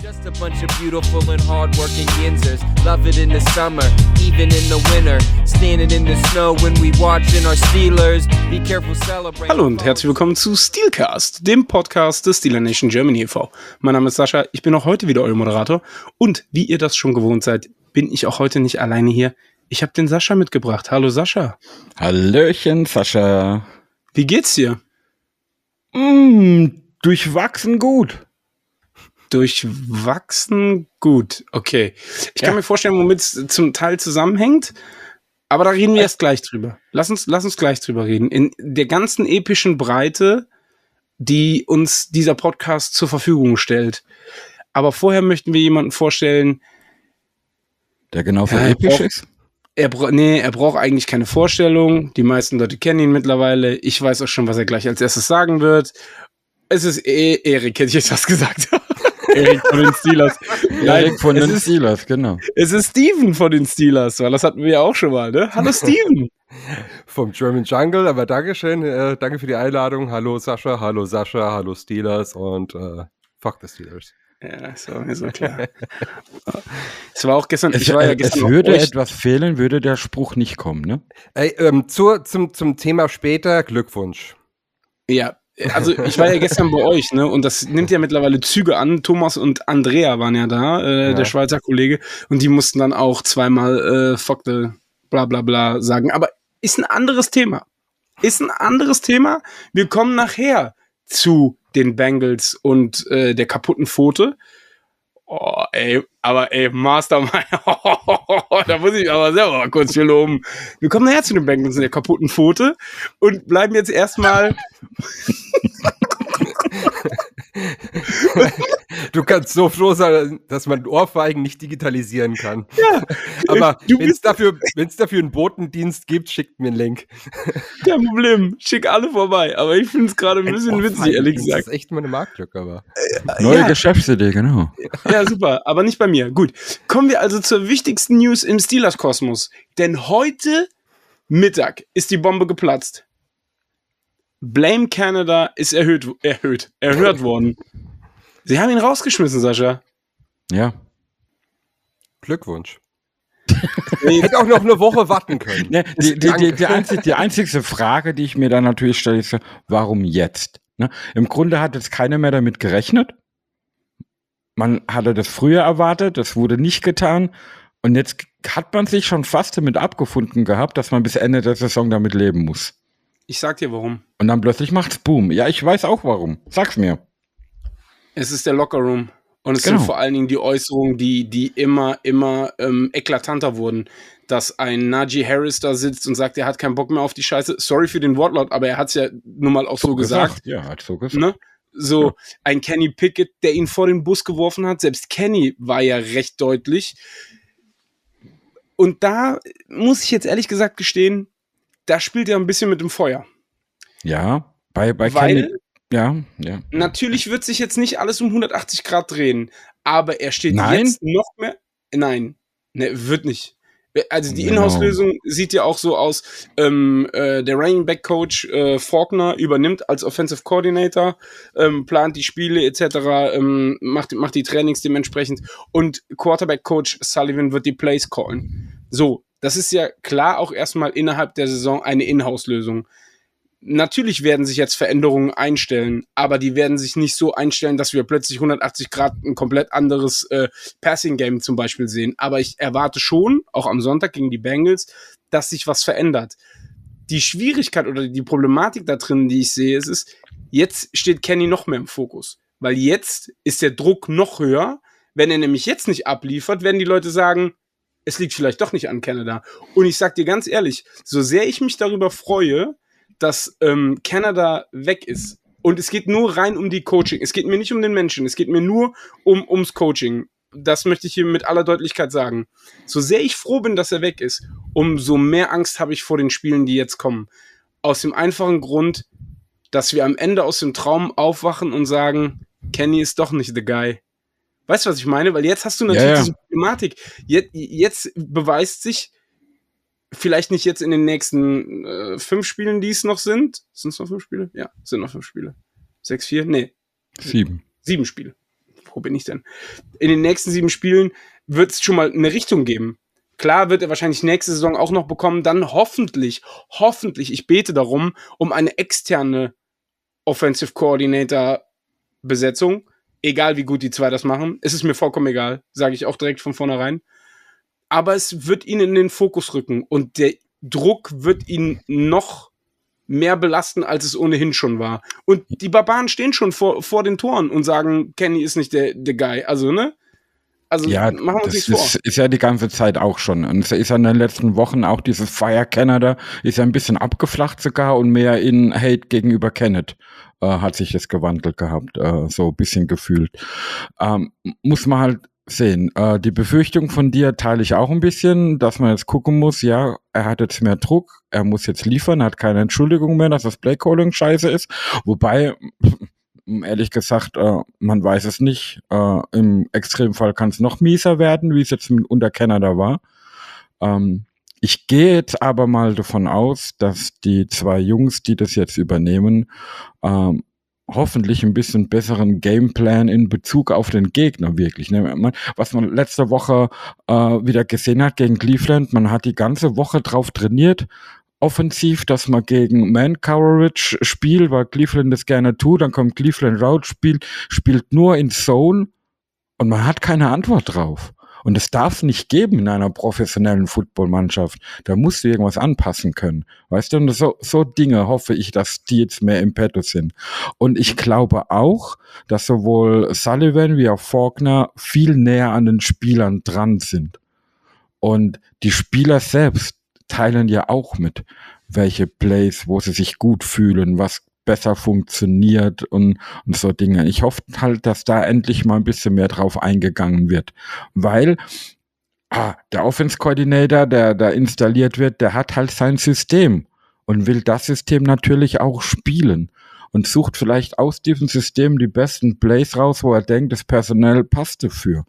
Just a bunch of beautiful and hardworking yinzers. Love it in the summer, even in the winter. Standing in the snow when we watching our Steelers. Be careful celebrating. Hallo und herzlich willkommen zu Steelcast, dem Podcast des Steeler Nation Germany e.V. Mein Name ist Sascha, ich bin auch heute wieder euer Moderator und wie ihr das schon gewohnt seid, bin ich auch heute nicht alleine hier. Ich habe den Sascha mitgebracht. Hallo Sascha. Hallöchen, Sascha. Wie geht's dir? Mm, durchwachsen gut. Durchwachsen gut. Okay. Ich kann Ja. mir vorstellen, womit es zum Teil zusammenhängt. Aber da reden wir erst gleich drüber. Lass uns, lass uns gleich drüber reden. In der ganzen epischen Breite, die uns dieser Podcast zur Verfügung stellt. Aber vorher möchten wir jemanden vorstellen, Der genau für Ja, episch ist. er, nee, er braucht eigentlich keine Vorstellung. Die meisten Leute kennen ihn mittlerweile. Ich weiß auch schon, was er gleich als erstes sagen wird. Es ist eh Erik, hätte ich jetzt was gesagt. Erik von den Steelers. Erik von den ist, Steelers, genau. es ist Steven von den Steelers, weil das hatten wir ja auch schon mal, ne? Hallo Steven. vom German Jungle, aber Dankeschön, äh, danke für die Einladung. Hallo Sascha, hallo Sascha, hallo Steelers und äh, fuck the Steelers. ja, so, ist so klar. Es war auch gestern, Es, ich war ja äh, gestern es würde etwas fehlen, würde der Spruch nicht kommen, ne? Ey, ähm, zur, zum, zum Thema später, Glückwunsch. Ja, also ich war ja gestern bei euch, ne? Und das nimmt ja mittlerweile Züge an. Thomas und Andrea waren ja da, äh, Ja. der Schweizer Kollege, und die mussten dann auch zweimal äh, fuck the bla bla bla sagen. Aber ist ein anderes Thema. Ist ein anderes Thema. Wir kommen nachher zu den Bengals und äh, der kaputten Pfote. Oh, ey, aber ey, Mastermind, da muss ich aber selber mal kurz für loben. Wir kommen nachher zu den Bengals und der kaputten Pfote und bleiben jetzt erstmal Du kannst so froh sein, dass man Ohrfeigen nicht digitalisieren kann. Ja, aber wenn es dafür, wenn's dafür einen Botendienst gibt, schickt mir einen Link. Kein Problem. Schick alle vorbei. Aber ich finde es gerade ein bisschen witzig, ehrlich Das gesagt. ist echt meine Marktlücke, aber. Neue ja. Geschäftsidee, genau. Ja, super. Aber nicht bei mir. Gut. Kommen wir also zur wichtigsten News im Steelers-Kosmos. Denn heute Mittag ist die Bombe geplatzt. Blame Canada ist erhöht, erhöht, erhört worden. Sie haben ihn rausgeschmissen, Sascha. Ja. Glückwunsch. Hätte auch noch eine Woche warten können. Ne, die, die, die, die, einzig, die einzigste Frage, die ich mir dann natürlich stelle, ist, warum jetzt? Ne? Im Grunde hat jetzt keiner mehr damit gerechnet. Man hatte das früher erwartet, das wurde nicht getan. Und jetzt hat man sich schon fast damit abgefunden gehabt, dass man bis Ende der Saison damit leben muss. Ich sag dir warum. Und dann plötzlich macht's Boom. Ja, ich weiß auch warum. Sag's mir. Es ist der Lockerroom. Und es Genau. sind vor allen Dingen die Äußerungen, die, die immer, immer ähm, eklatanter wurden. Dass ein Najee Harris da sitzt und sagt, er hat keinen Bock mehr auf die Scheiße. Sorry für den Wortlaut, aber er hat es ja nun mal auch so, gesagt. Ja, hat so gesagt. Ne? So ein Kenny Pickett, der ihn vor den Bus geworfen hat. Selbst Kenny war ja recht deutlich. Und da muss ich jetzt ehrlich gesagt gestehen, da spielt er ein bisschen mit dem Feuer. Ja, bei, bei Weil- Kenny- Ja, ja. Natürlich wird sich jetzt nicht alles um 180 Grad drehen, aber er steht Nein? jetzt noch mehr. Nein, ne, wird nicht. Also die Genau. Inhouse-Lösung sieht ja auch so aus, ähm, äh, der Running Back Coach äh, Faulkner übernimmt als Offensive Coordinator, ähm, plant die Spiele etc., ähm, macht, macht die Trainings dementsprechend und Quarterback Coach Sullivan wird die Plays callen. So, das ist ja klar auch erstmal innerhalb der Saison eine Inhouse-Lösung natürlich werden sich jetzt Veränderungen einstellen, aber die werden sich nicht so einstellen, dass wir plötzlich 180 Grad ein komplett anderes äh, Passing-Game zum Beispiel sehen. Aber ich erwarte schon, auch am Sonntag gegen die Bengals, dass sich was verändert. Die Schwierigkeit oder die Problematik da drin, die ich sehe, ist, ist, jetzt steht Kenny noch mehr im Fokus. Weil jetzt ist der Druck noch höher. Wenn er nämlich jetzt nicht abliefert, werden die Leute sagen, es liegt vielleicht doch nicht an Canada. Und ich sag dir ganz ehrlich, so sehr ich mich darüber freue, dass ähm, Canada weg ist. Und es geht nur rein um die Coaching. Es geht mir nicht um den Menschen. Es geht mir nur um, ums Coaching. Das möchte ich hier mit aller Deutlichkeit sagen. So sehr ich froh bin, dass er weg ist, umso mehr Angst habe ich vor den Spielen, die jetzt kommen. Aus dem einfachen Grund, dass wir am Ende aus dem Traum aufwachen und sagen, Kenny ist doch nicht the guy. Weißt du, was ich meine? Weil jetzt hast du natürlich Ja, ja. diese Problematik. Jetzt, jetzt beweist sich, vielleicht nicht jetzt in den nächsten äh, fünf Spielen, die es noch sind. Sind es noch fünf Spiele? Ja, es sind noch fünf Spiele. Sechs, vier? Nee, Sieben. sieben Spiele. wo bin ich denn? In den nächsten sieben Spielen wird es schon mal eine Richtung geben. Klar wird er wahrscheinlich nächste Saison auch noch bekommen, dann hoffentlich, hoffentlich, ich bete darum, um eine externe Offensive Coordinator Besetzung. Egal wie gut die zwei das machen, es ist mir vollkommen egal, sage ich auch direkt von vornherein. Aber es wird ihn in den Fokus rücken und der Druck wird ihn noch mehr belasten, als es ohnehin schon war. Und die Barbaren stehen schon vor, vor den Toren und sagen, Kenny ist nicht der, der Guy. Also, ne? Also ja, machen wir uns nichts vor. Ist, ist ja die ganze Zeit auch schon. Und es ist ja in den letzten Wochen auch dieses Fire Canada ist ja ein bisschen abgeflacht sogar und mehr in Hate gegenüber Kenneth äh, hat sich das gewandelt gehabt, äh, so ein bisschen gefühlt. Ähm, muss man halt sehen. Äh, die Befürchtung von dir teile ich auch ein bisschen, dass man jetzt gucken muss, ja, er hat jetzt mehr Druck, er muss jetzt liefern, hat keine Entschuldigung mehr, dass das Playcalling scheiße ist. Wobei, ehrlich gesagt, äh, man weiß es nicht. Äh, Im Extremfall kann es noch mieser werden, wie es jetzt unter Canada war. Ähm, ich gehe jetzt aber mal davon aus, dass die zwei Jungs, die das jetzt übernehmen, ähm, hoffentlich ein bisschen besseren Gameplan in Bezug auf den Gegner wirklich. Ne? Was man letzte Woche äh, wieder gesehen hat gegen Cleveland, man hat die ganze Woche drauf trainiert, offensiv, dass man gegen Man Coverage spielt, weil Cleveland das gerne tut, dann kommt Cleveland Route, spielt, spielt nur in Zone und man hat keine Antwort drauf. Und es darf nicht geben in einer professionellen Footballmannschaft. Da musst du irgendwas anpassen können. Weißt du, und so, so Dinge hoffe ich, dass die jetzt mehr im Petto sind. Und ich glaube auch, dass sowohl Sullivan wie auch Faulkner viel näher an den Spielern dran sind. Und die Spieler selbst teilen ja auch mit, welche Plays, wo sie sich gut fühlen, was besser funktioniert und, und so Dinge. Ich hoffe halt, dass da endlich mal ein bisschen mehr drauf eingegangen wird, weil ah, der Offense Coordinator, der da installiert wird, der hat halt sein System und will das System natürlich auch spielen und sucht vielleicht aus diesem System die besten Plays raus, wo er denkt, das Personal passt dafür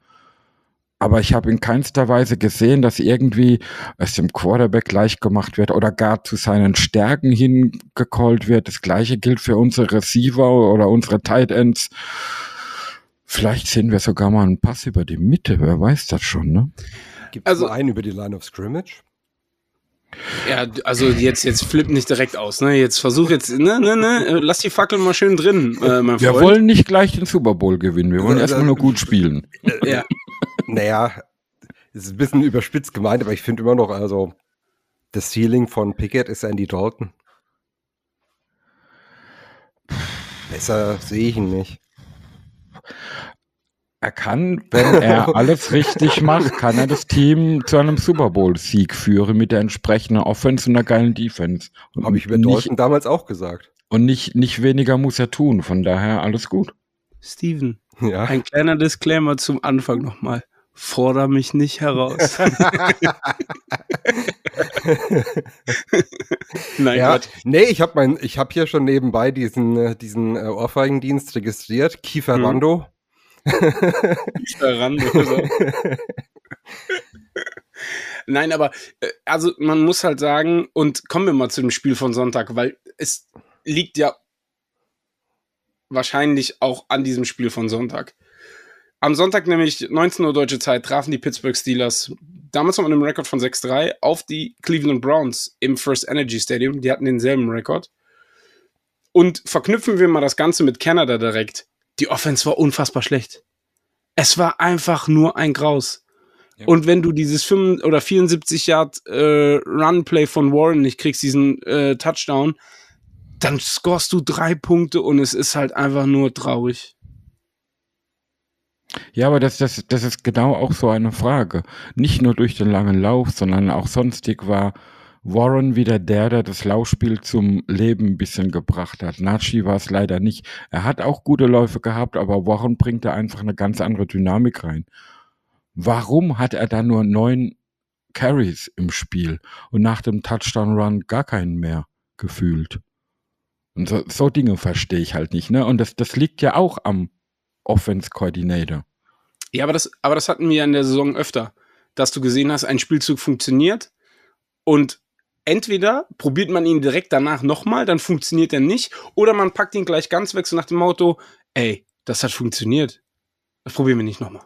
aber ich habe in keinster Weise gesehen, dass irgendwie es dem Quarterback gleich gemacht wird oder gar zu seinen Stärken hingecallt wird. Das gleiche gilt für unsere Receiver oder unsere Tight Ends. Vielleicht sehen wir sogar mal einen Pass über die Mitte, wer weiß das schon, ne? Gibt es also, einen über die Line of Scrimmage? Ja, also jetzt, jetzt flipp nicht direkt aus, ne? Jetzt versuch jetzt, ne, ne, ne, lass die Fackel mal schön drin, äh, mein Freund. Wir wollen nicht gleich den Super Bowl gewinnen, wir wollen erstmal nur gut spielen. Ja, naja, ist ein bisschen überspitzt gemeint, aber ich finde immer noch, also das Ceiling von Pickett ist Andy Dalton. Besser sehe ich ihn nicht. Er kann, wenn er alles richtig macht, kann er das Team zu einem Super Bowl-Sieg führen mit der entsprechenden Offense und einer geilen Defense. Habe ich über Dalton damals auch gesagt. Und nicht, nicht weniger muss er tun, von daher alles gut. Steven, ja? ein kleiner Disclaimer zum Anfang nochmal. Forder mich nicht heraus. Nein, ja, Gott. Nee, ich habe mein, ich habe hier schon nebenbei diesen, äh, diesen äh, Ohrfeigendienst registriert. Kiefer hm. Rando. Kiefer Rando. Nein, aber äh, also man muss halt sagen, und kommen wir mal zu dem Spiel von Sonntag, weil es liegt ja wahrscheinlich auch an diesem Spiel von Sonntag. Am Sonntag, nämlich 19 Uhr deutsche Zeit, trafen die Pittsburgh Steelers damals noch mit einem Rekord von 6-3 auf die Cleveland Browns im First Energy Stadium. Die hatten denselben Rekord. Und verknüpfen wir mal das Ganze mit Canada direkt. Die Offense war unfassbar schlecht. Es war einfach nur ein Graus. Ja. Und wenn du dieses 5 oder 74 Yard äh, Runplay von Warren nicht kriegst, diesen äh, Touchdown, dann scorest du drei Punkte und es ist halt einfach nur traurig. Ja, aber das, das, das ist genau auch so eine Frage. Nicht nur durch den langen Lauf, sondern auch sonstig war Warren wieder der, der das Laufspiel zum Leben ein bisschen gebracht hat. Nachi war es leider nicht. Er hat auch gute Läufe gehabt, aber Warren bringt da einfach eine ganz andere Dynamik rein. Warum hat er da nur neun Carries im Spiel und nach dem Touchdown-Run gar keinen mehr gefühlt? Und so, so Dinge verstehe ich halt nicht. Ne? Und das, das liegt ja auch am Offense Coordinator. Ja, aber das, aber das hatten wir ja in der Saison öfter, dass du gesehen hast, ein Spielzug funktioniert und entweder probiert man ihn direkt danach nochmal, dann funktioniert er nicht, oder man packt ihn gleich ganz weg, so nach dem Motto, ey, das hat funktioniert. Das probieren wir nicht nochmal.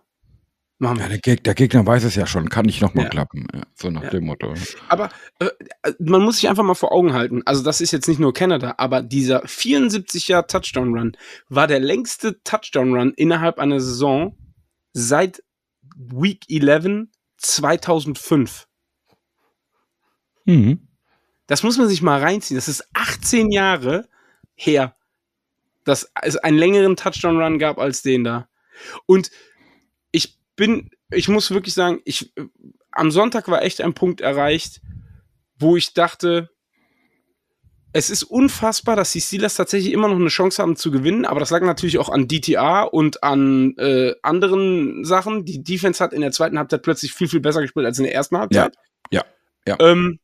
Machen wir. Ja, der, Geg der, Gegner weiß es ja schon, kann nicht nochmal ja. klappen. Ja, so nach dem Motto. Aber äh, man muss sich einfach mal vor Augen halten. Also, das ist jetzt nicht nur Canada, aber dieser 74 Jahr Touchdown Run war der längste Touchdown Run innerhalb einer Saison seit Week 11 2005. Mhm. Das muss man sich mal reinziehen. Das ist 18 Jahre her, dass es einen längeren Touchdown-Run gab als den da. Und bin, ich muss wirklich sagen, ich, am Sonntag war echt ein Punkt erreicht, wo ich dachte, es ist unfassbar, dass die Steelers tatsächlich immer noch eine Chance haben zu gewinnen, aber das lag natürlich auch an DTA und an äh, anderen Sachen. Die Defense hat in der zweiten Halbzeit plötzlich viel, viel besser gespielt als in der ersten Halbzeit. Ja, ja. ja. Ähm,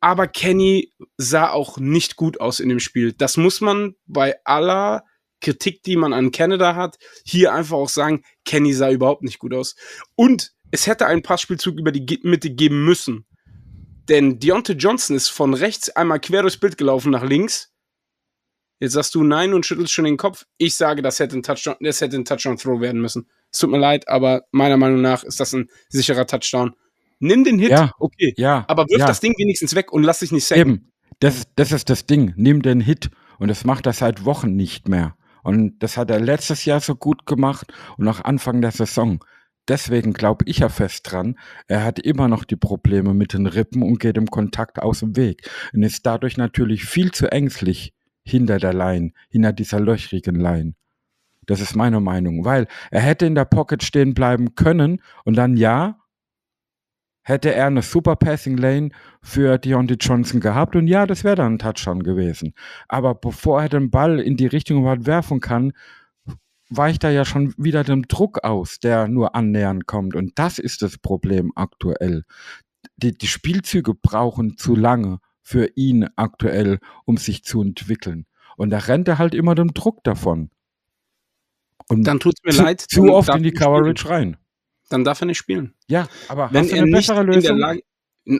aber Kenny sah auch nicht gut aus in dem Spiel. Das muss man bei aller Kritik, die man an Canada hat, hier einfach auch sagen, Kenny sah überhaupt nicht gut aus. Und es hätte einen Passspielzug über die Mitte geben müssen. Denn Deontay Johnson ist von rechts einmal quer durchs Bild gelaufen nach links. Jetzt sagst du nein und schüttelst schon den Kopf. Ich sage, das hätte ein Touchdown, das hätte ein Touchdown-Throw werden müssen. Es tut mir leid, aber meiner Meinung nach ist das ein sicherer Touchdown. Nimm den Hit, ja, okay. Ja, aber wirf ja. das Ding wenigstens weg und lass dich nicht sacken. Eben. Das, das ist das Ding. Nimm den Hit. Und das macht er seit Wochen nicht mehr. Und das hat er letztes Jahr so gut gemacht und auch Anfang der Saison deswegen glaube ich ja fest dran, er hat immer noch die Probleme mit den Rippen und geht im Kontakt aus dem Weg und ist dadurch natürlich viel zu ängstlich hinter der Line, hinter dieser löchrigen Line. Das ist meine Meinung, weil er hätte in der Pocket stehen bleiben können und dann ja, hätte er eine super Passing Lane für Deontay Johnson gehabt und ja, das wäre dann ein Touchdown gewesen. Aber bevor er den Ball in die Richtung überhaupt werfen kann, weicht da ja schon wieder dem Druck aus, der nur annähernd kommt. Und das ist das Problem aktuell. Die, die Spielzüge brauchen zu lange für ihn aktuell, um sich zu entwickeln. Und da rennt er halt immer dem Druck davon. Und dann tut es mir zu, leid. Zu oft in die Coverage rein. Dann darf er nicht spielen. Ja, aber wenn er nicht in der Lage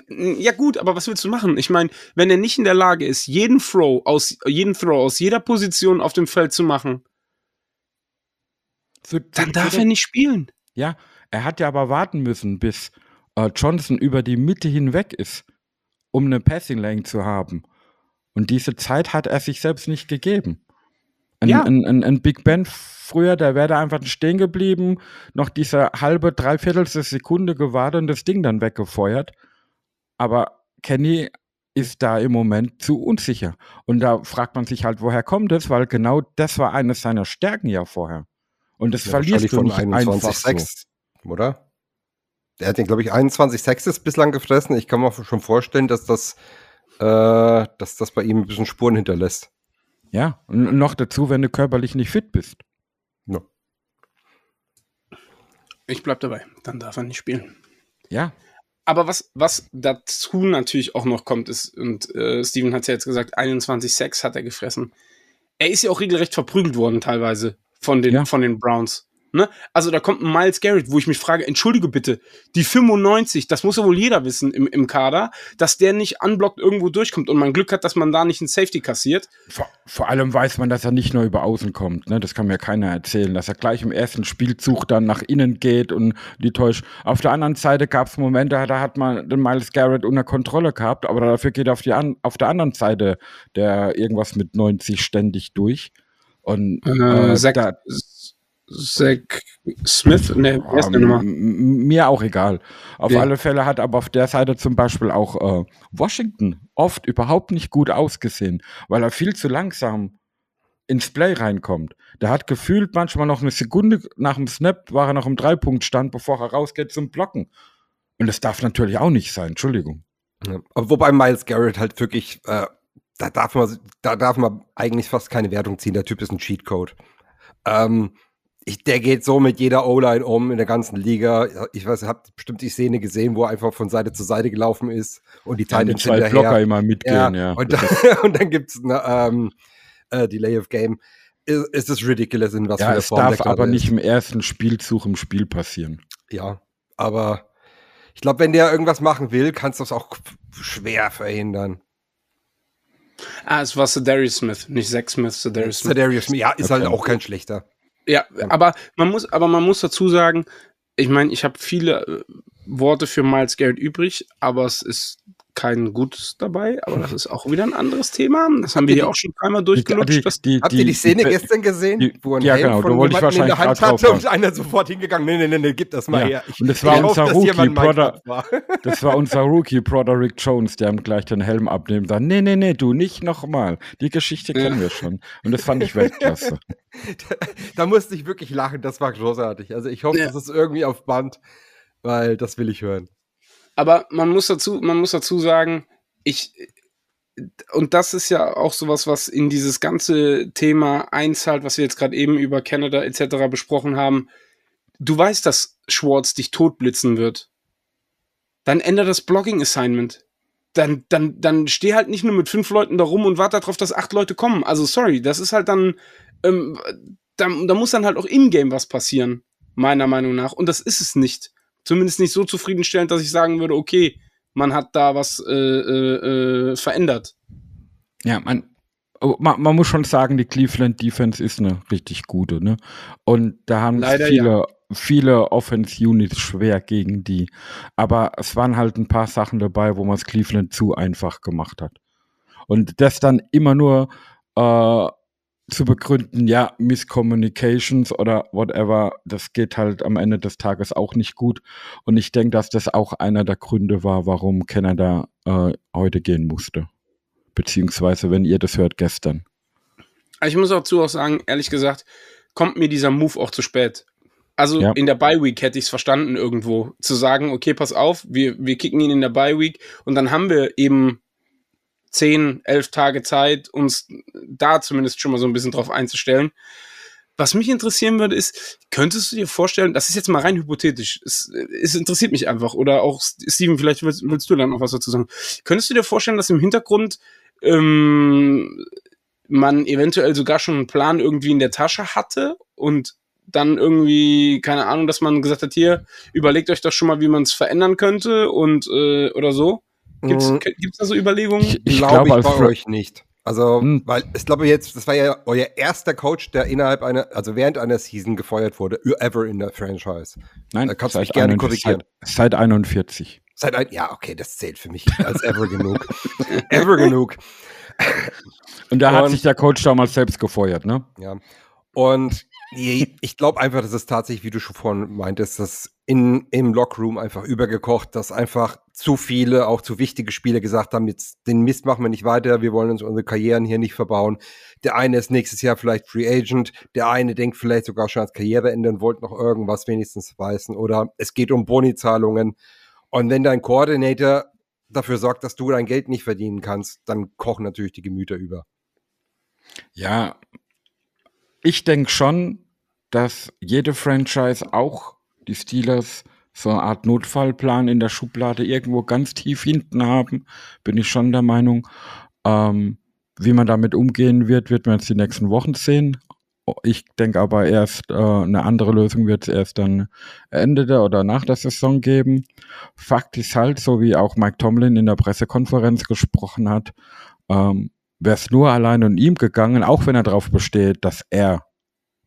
ja gut, aber was willst du machen? Ich meine, wenn er nicht in der Lage ist, jeden Throw aus jeden Throw aus jeder Position auf dem Feld zu machen, für, Dann darf er nicht spielen. Ja, er hat ja aber warten müssen, bis äh, Johnson über die Mitte hinweg ist, um eine Passing Lane zu haben. Und diese Zeit hat er sich selbst nicht gegeben. Ein, ja. ein, ein, ein Big Ben früher, der wäre da einfach stehen geblieben, noch diese halbe, dreiviertel Sekunde gewartet und das Ding dann weggefeuert. Aber Kenny ist da im Moment zu unsicher. Und da fragt man sich halt, woher kommt es? Weil genau das war eines seiner Stärken ja vorher. Und das ja, verlierst du nicht 21 einfach Sex, so. oder? Der hat den, glaube ich, 21 Sexes bislang gefressen. Ich kann mir schon vorstellen, dass das, äh, dass das bei ihm ein bisschen Spuren hinterlässt. Ja, und noch dazu, wenn du körperlich nicht fit bist. No. Ich bleib dabei, dann darf er nicht spielen. Ja. Aber was, was dazu natürlich auch noch kommt, ist, und äh, Steven hat es ja jetzt gesagt, 21 Sex hat er gefressen. Er ist ja auch regelrecht verprügelt worden teilweise von den, ja. von den Browns. Ne? Also da kommt ein Miles Garrett, wo ich mich frage, entschuldige bitte, die 95, das muss ja wohl jeder wissen im, im Kader, dass der nicht unblockt irgendwo durchkommt und man Glück hat, dass man da nicht einen Safety kassiert. Vor, vor allem weiß man, dass er nicht nur über außen kommt, ne? das kann mir keiner erzählen, dass er gleich im ersten Spielzug dann nach innen geht und die täuscht. Auf der anderen Seite gab es Momente, da hat man den Miles Garrett unter Kontrolle gehabt, aber dafür geht auf, die an, auf der anderen Seite der irgendwas mit 90 ständig durch. Und äh, äh, da, Zach Smith, ne, wer ist Nummer? Mir auch egal. Auf ja. alle Fälle hat aber auf der Seite zum Beispiel auch äh, Washington oft überhaupt nicht gut ausgesehen, weil er viel zu langsam ins Play reinkommt. Der hat gefühlt manchmal noch eine Sekunde nach dem Snap war er noch im Dreipunktstand, bevor er rausgeht zum Blocken. Und das darf natürlich auch nicht sein, Entschuldigung. Ja, wobei Miles Garrett halt wirklich äh, da darf man, da darf man eigentlich fast keine Wertung ziehen. Der Typ ist ein Cheatcode. Ähm, ich, der geht so mit jeder O-Line um in der ganzen Liga. Ich weiß, ihr habt bestimmt die Szene gesehen, wo er einfach von Seite zu Seite gelaufen ist und die Titans ja, zwei Blocker immer mitgehen, ja. ja. Und, dann, und dann gibt es eine ähm, äh, Delay of Game. Ist, ist es ridiculous, in was ja, für eine Form darf aber ist. nicht im ersten Spielzug im Spiel passieren. Ja, aber ich glaube, wenn der irgendwas machen will, kannst du das auch schwer verhindern. Ah, es war Darius Smith, nicht Zach Smith, Darius Smith. Darius Smith, ja, ist okay. halt auch kein schlechter. Ja, aber man muss, aber man muss dazu sagen, ich meine, ich habe viele äh, Worte für Miles Garrett übrig, aber es ist kein Gutes dabei, aber das ist auch wieder ein anderes Thema. Das haben wir hier auch schon dreimal durchgelutscht. Die, die, Habt ihr die Szene die, gestern gesehen, wo ein ja, Helm genau, von wollte ich wahrscheinlich in der Hand hatte und einer sofort hingegangen, nee, nee, nee, nee, gib das mal ja. her. Ich, und das war, unser hoffe, Rookie, Brother, war. das war unser Rookie, Broderick Jones, der ihm gleich den Helm abnimmt und sagt, nee, nee, nee, du, nicht nochmal. Die Geschichte kennen ja. wir schon. Und das fand ich Weltklasse. da, da, musste ich wirklich lachen, das war großartig. Also ich hoffe, ja. das ist irgendwie auf Band, weil das will ich hören. Aber man muss dazu, man muss dazu sagen, ich, und das ist ja auch sowas, was in dieses ganze Thema einzahlt, was wir jetzt gerade eben über Canada etc. besprochen haben. Du weißt, dass Schwartz dich totblitzen wird. Dann ändere das Blogging-Assignment. Dann, dann, dann steh halt nicht nur mit fünf Leuten da rum und warte darauf, dass acht Leute kommen. Also sorry, das ist halt dann, ähm, da, da muss dann halt auch in-game was passieren, meiner Meinung nach. Und das ist es nicht. Zumindest nicht so zufriedenstellend, dass ich sagen würde, okay, man hat da was äh, äh, äh, verändert. Ja, man, oh, man, man, muss schon sagen, die Cleveland Defense ist eine richtig gute, ne? Und da haben Leider, viele, ja. viele Offense Units schwer gegen die. Aber es waren halt ein paar Sachen dabei, wo man es Cleveland zu einfach gemacht hat. Und das dann immer nur äh, zu begründen, ja, Miscommunications oder whatever, das geht halt am Ende des Tages auch nicht gut. Und ich denke, dass das auch einer der Gründe war, warum Canada äh, heute gehen musste. Beziehungsweise, wenn ihr das hört, gestern. Ich muss auch zu auch sagen, ehrlich gesagt, kommt mir dieser Move auch zu spät. Also ja. in der Bye Week hätte ich es verstanden irgendwo, zu sagen, okay, pass auf, wir, wir kicken ihn in der Bye Week und dann haben wir eben zehn, elf Tage Zeit, uns da zumindest schon mal so ein bisschen drauf einzustellen. Was mich interessieren würde, ist, könntest du dir vorstellen, das ist jetzt mal rein hypothetisch, es, es interessiert mich einfach, oder auch Steven, vielleicht willst, willst, du dann noch was dazu sagen. Könntest du dir vorstellen, dass im Hintergrund ähm, man eventuell sogar schon einen Plan irgendwie in der Tasche hatte und dann irgendwie, keine Ahnung, dass man gesagt hat, hier, überlegt euch doch schon mal, wie man es verändern könnte und äh, oder so? Gibt es mhm. da so Überlegungen? Ich, ich glaube glaub, ich bei euch nicht. Also, hm. weil ich glaube jetzt, das war ja euer erster Coach, der innerhalb einer, also während einer Season gefeuert wurde, ever in der Franchise. Nein, da kannst du mich gerne korrigieren. Seit, seit 41. Seit ein, ja, okay, das zählt für mich als ever genug. ever genug. Und da hat sich der Coach damals selbst gefeuert, ne? Ja. Und ich glaube einfach, dass es tatsächlich, wie du schon vorhin meintest, dass in, im Lockroom einfach übergekocht, dass einfach zu viele, auch zu wichtige Spieler gesagt haben, jetzt den Mist machen wir nicht weiter, wir wollen uns unsere Karrieren hier nicht verbauen. Der eine ist nächstes Jahr vielleicht Free Agent, der eine denkt vielleicht sogar schon als Karriereende und wollte noch irgendwas wenigstens weißen oder es geht um Bonizahlungen. Und wenn dein Koordinator dafür sorgt, dass du dein Geld nicht verdienen kannst, dann kochen natürlich die Gemüter über. Ja, ich denke schon, dass jede Franchise, auch die Steelers, so eine Art Notfallplan in der Schublade irgendwo ganz tief hinten haben, bin ich schon der Meinung. Ähm, wie man damit umgehen wird, wird man jetzt die nächsten Wochen sehen. Ich denke aber erst, äh, eine andere Lösung wird es erst dann Ende der oder nach der Saison geben. Fakt ist halt, so wie auch Mike Tomlin in der Pressekonferenz gesprochen hat, ähm, wäre es nur allein um ihm gegangen, auch wenn er darauf besteht, dass er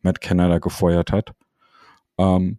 Matt Canada gefeuert hat. Ähm,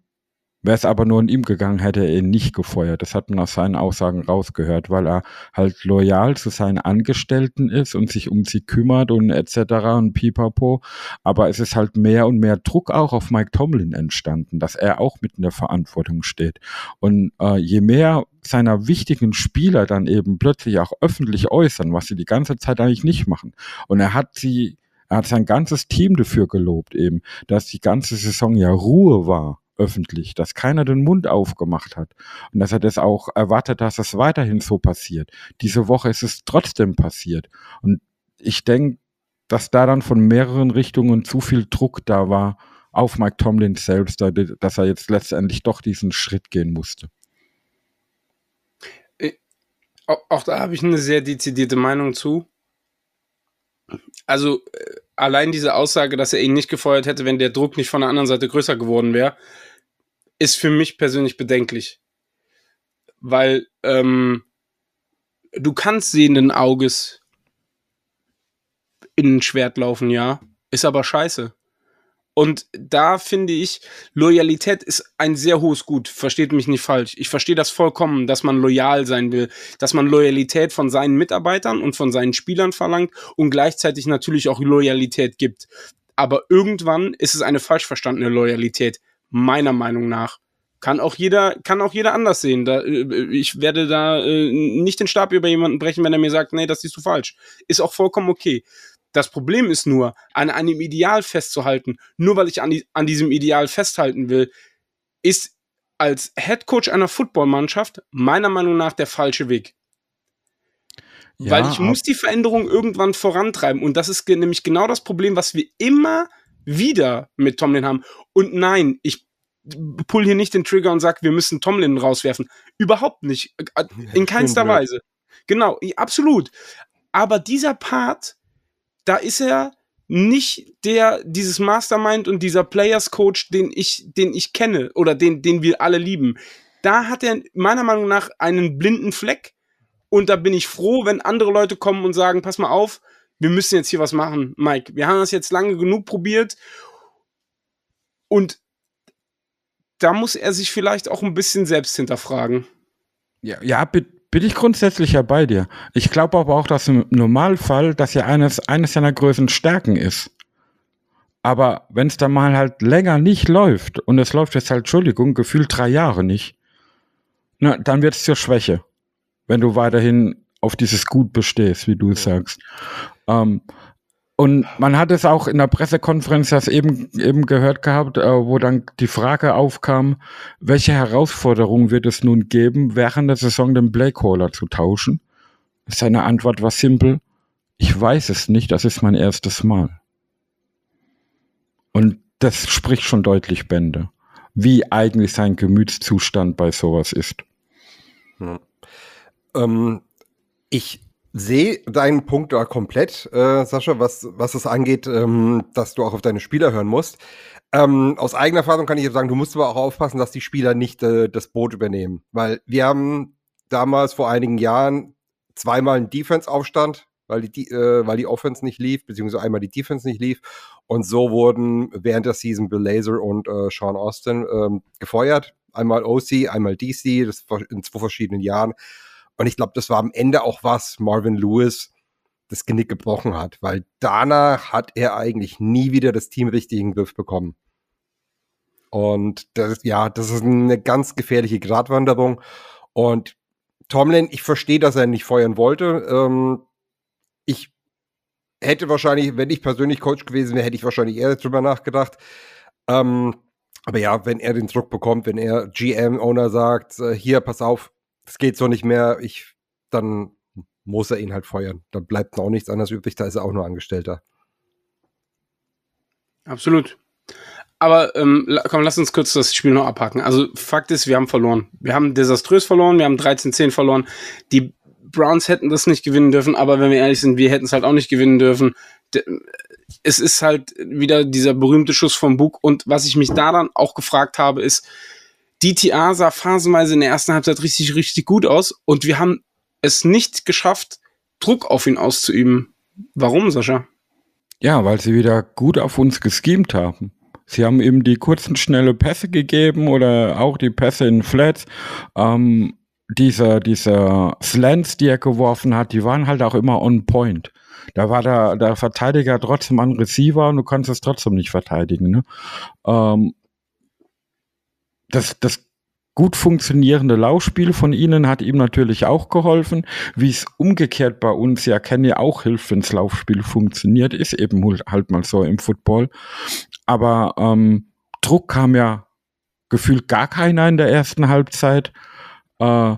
Wäre es aber nur an ihm gegangen, hätte er ihn nicht gefeuert. Das hat man aus seinen Aussagen rausgehört, weil er halt loyal zu seinen Angestellten ist und sich um sie kümmert und etc. und pipapo. Aber es ist halt mehr und mehr Druck auch auf Mike Tomlin entstanden, dass er auch mit in der Verantwortung steht. Und äh, je mehr seiner wichtigen Spieler dann eben plötzlich auch öffentlich äußern, was sie die ganze Zeit eigentlich nicht machen. Und er hat sie er hat sein ganzes Team dafür gelobt eben, dass die ganze Saison ja Ruhe war öffentlich, dass keiner den Mund aufgemacht hat und dass er das auch erwartet, dass es weiterhin so passiert. Diese Woche ist es trotzdem passiert und ich denke, dass da dann von mehreren Richtungen zu viel Druck da war auf Mike Tomlin selbst, dass er jetzt letztendlich doch diesen Schritt gehen musste. Äh, auch da habe ich eine sehr dezidierte Meinung zu. Also äh, allein diese Aussage, dass er ihn nicht gefeuert hätte, wenn der Druck nicht von der anderen Seite größer geworden wäre, ist für mich persönlich bedenklich. Weil ähm, du kannst sehenden Auges in ein Schwert laufen, ja. Ist aber scheiße. Und da finde ich, Loyalität ist ein sehr hohes Gut. Versteht mich nicht falsch. Ich verstehe das vollkommen, dass man loyal sein will, dass man Loyalität von seinen Mitarbeitern und von seinen Spielern verlangt und gleichzeitig natürlich auch Loyalität gibt. Aber irgendwann ist es eine falsch verstandene Loyalität, meiner Meinung nach. Kann auch jeder, kann auch jeder anders sehen. Da, äh, ich werde da äh, nicht den Stab über jemanden brechen, wenn er mir sagt, nee, das siehst du falsch. Ist auch vollkommen okay. Das Problem ist nur, an einem Ideal festzuhalten, nur weil ich an, die, an diesem Ideal festhalten will, ist als Head Coach einer Footballmannschaft meiner Meinung nach der falsche Weg. Ja, weil ich muss die Veränderung irgendwann vorantreiben. Und das ist nämlich genau das Problem, was wir immer wieder mit Tomlin haben. Und nein, ich pull hier nicht den Trigger und sag, wir müssen Tomlin rauswerfen. Überhaupt nicht. In keinster Weise. Genau, absolut. Aber dieser Part da ist er nicht der, dieses Mastermind und dieser Players Coach, den ich, den ich kenne oder den, den wir alle lieben. Da hat er meiner Meinung nach einen blinden Fleck und da bin ich froh, wenn andere Leute kommen und sagen, pass mal auf, wir müssen jetzt hier was machen, Mike. Wir haben das jetzt lange genug probiert und da muss er sich vielleicht auch ein bisschen selbst hinterfragen. Ja, ja, bin ich grundsätzlich ja bei dir. Ich glaube aber auch, dass im Normalfall das ja eines, eines seiner größten Stärken ist. Aber wenn es dann mal halt länger nicht läuft und es läuft jetzt halt, Entschuldigung, gefühlt drei Jahre nicht, na, dann wird es zur Schwäche, wenn du weiterhin auf dieses Gut bestehst, wie du es sagst. Ähm, und man hat es auch in der Pressekonferenz das eben, eben gehört gehabt, äh, wo dann die Frage aufkam, welche Herausforderung wird es nun geben, während der Saison den Blakeholder zu tauschen? Seine Antwort war simpel, ich weiß es nicht, das ist mein erstes Mal. Und das spricht schon deutlich Bände, wie eigentlich sein Gemütszustand bei sowas ist. Hm. Ähm, ich sehe deinen Punkt da komplett, äh, Sascha, was, was es angeht, ähm, dass du auch auf deine Spieler hören musst. Ähm, aus eigener Erfahrung kann ich sagen, du musst aber auch aufpassen, dass die Spieler nicht äh, das Boot übernehmen. Weil wir haben damals vor einigen Jahren zweimal einen Defense-Aufstand, weil die, äh, weil die Offense nicht lief, beziehungsweise einmal die Defense nicht lief. Und so wurden während der Season Bill Laser und äh, Sean Austin ähm, gefeuert. Einmal OC, einmal DC, das in zwei verschiedenen Jahren. Und ich glaube, das war am Ende auch was Marvin Lewis das Genick gebrochen hat, weil danach hat er eigentlich nie wieder das Team richtig in den Griff bekommen. Und das, ja, das ist eine ganz gefährliche Gratwanderung. Und Tomlin, ich verstehe, dass er nicht feuern wollte. Ähm, ich hätte wahrscheinlich, wenn ich persönlich Coach gewesen wäre, hätte ich wahrscheinlich eher drüber nachgedacht. Ähm, aber ja, wenn er den Druck bekommt, wenn er GM-Owner sagt, äh, hier, pass auf, es geht so nicht mehr, ich, dann muss er ihn halt feuern. Da bleibt auch nichts anderes übrig, da ist er auch nur Angestellter. Absolut. Aber ähm, komm, lass uns kurz das Spiel noch abhaken. Also Fakt ist, wir haben verloren. Wir haben desaströs verloren, wir haben 13-10 verloren. Die Browns hätten das nicht gewinnen dürfen, aber wenn wir ehrlich sind, wir hätten es halt auch nicht gewinnen dürfen. Es ist halt wieder dieser berühmte Schuss vom Bug. Und was ich mich da dann auch gefragt habe, ist, DTA sah phasenweise in der ersten Halbzeit richtig, richtig gut aus und wir haben es nicht geschafft, Druck auf ihn auszuüben. Warum, Sascha? Ja, weil sie wieder gut auf uns geschemt haben. Sie haben ihm die kurzen, schnelle Pässe gegeben oder auch die Pässe in Flats. Ähm, diese, diese Slants, die er geworfen hat, die waren halt auch immer on point. Da war der, der Verteidiger trotzdem ein Receiver und du kannst es trotzdem nicht verteidigen. Ne? Ähm, das, das gut funktionierende Laufspiel von ihnen hat ihm natürlich auch geholfen. Wie es umgekehrt bei uns ja Kenny auch hilft, wenn das Laufspiel funktioniert, ist eben halt mal so im Football. Aber ähm, Druck kam ja gefühlt gar keiner in der ersten Halbzeit. Äh,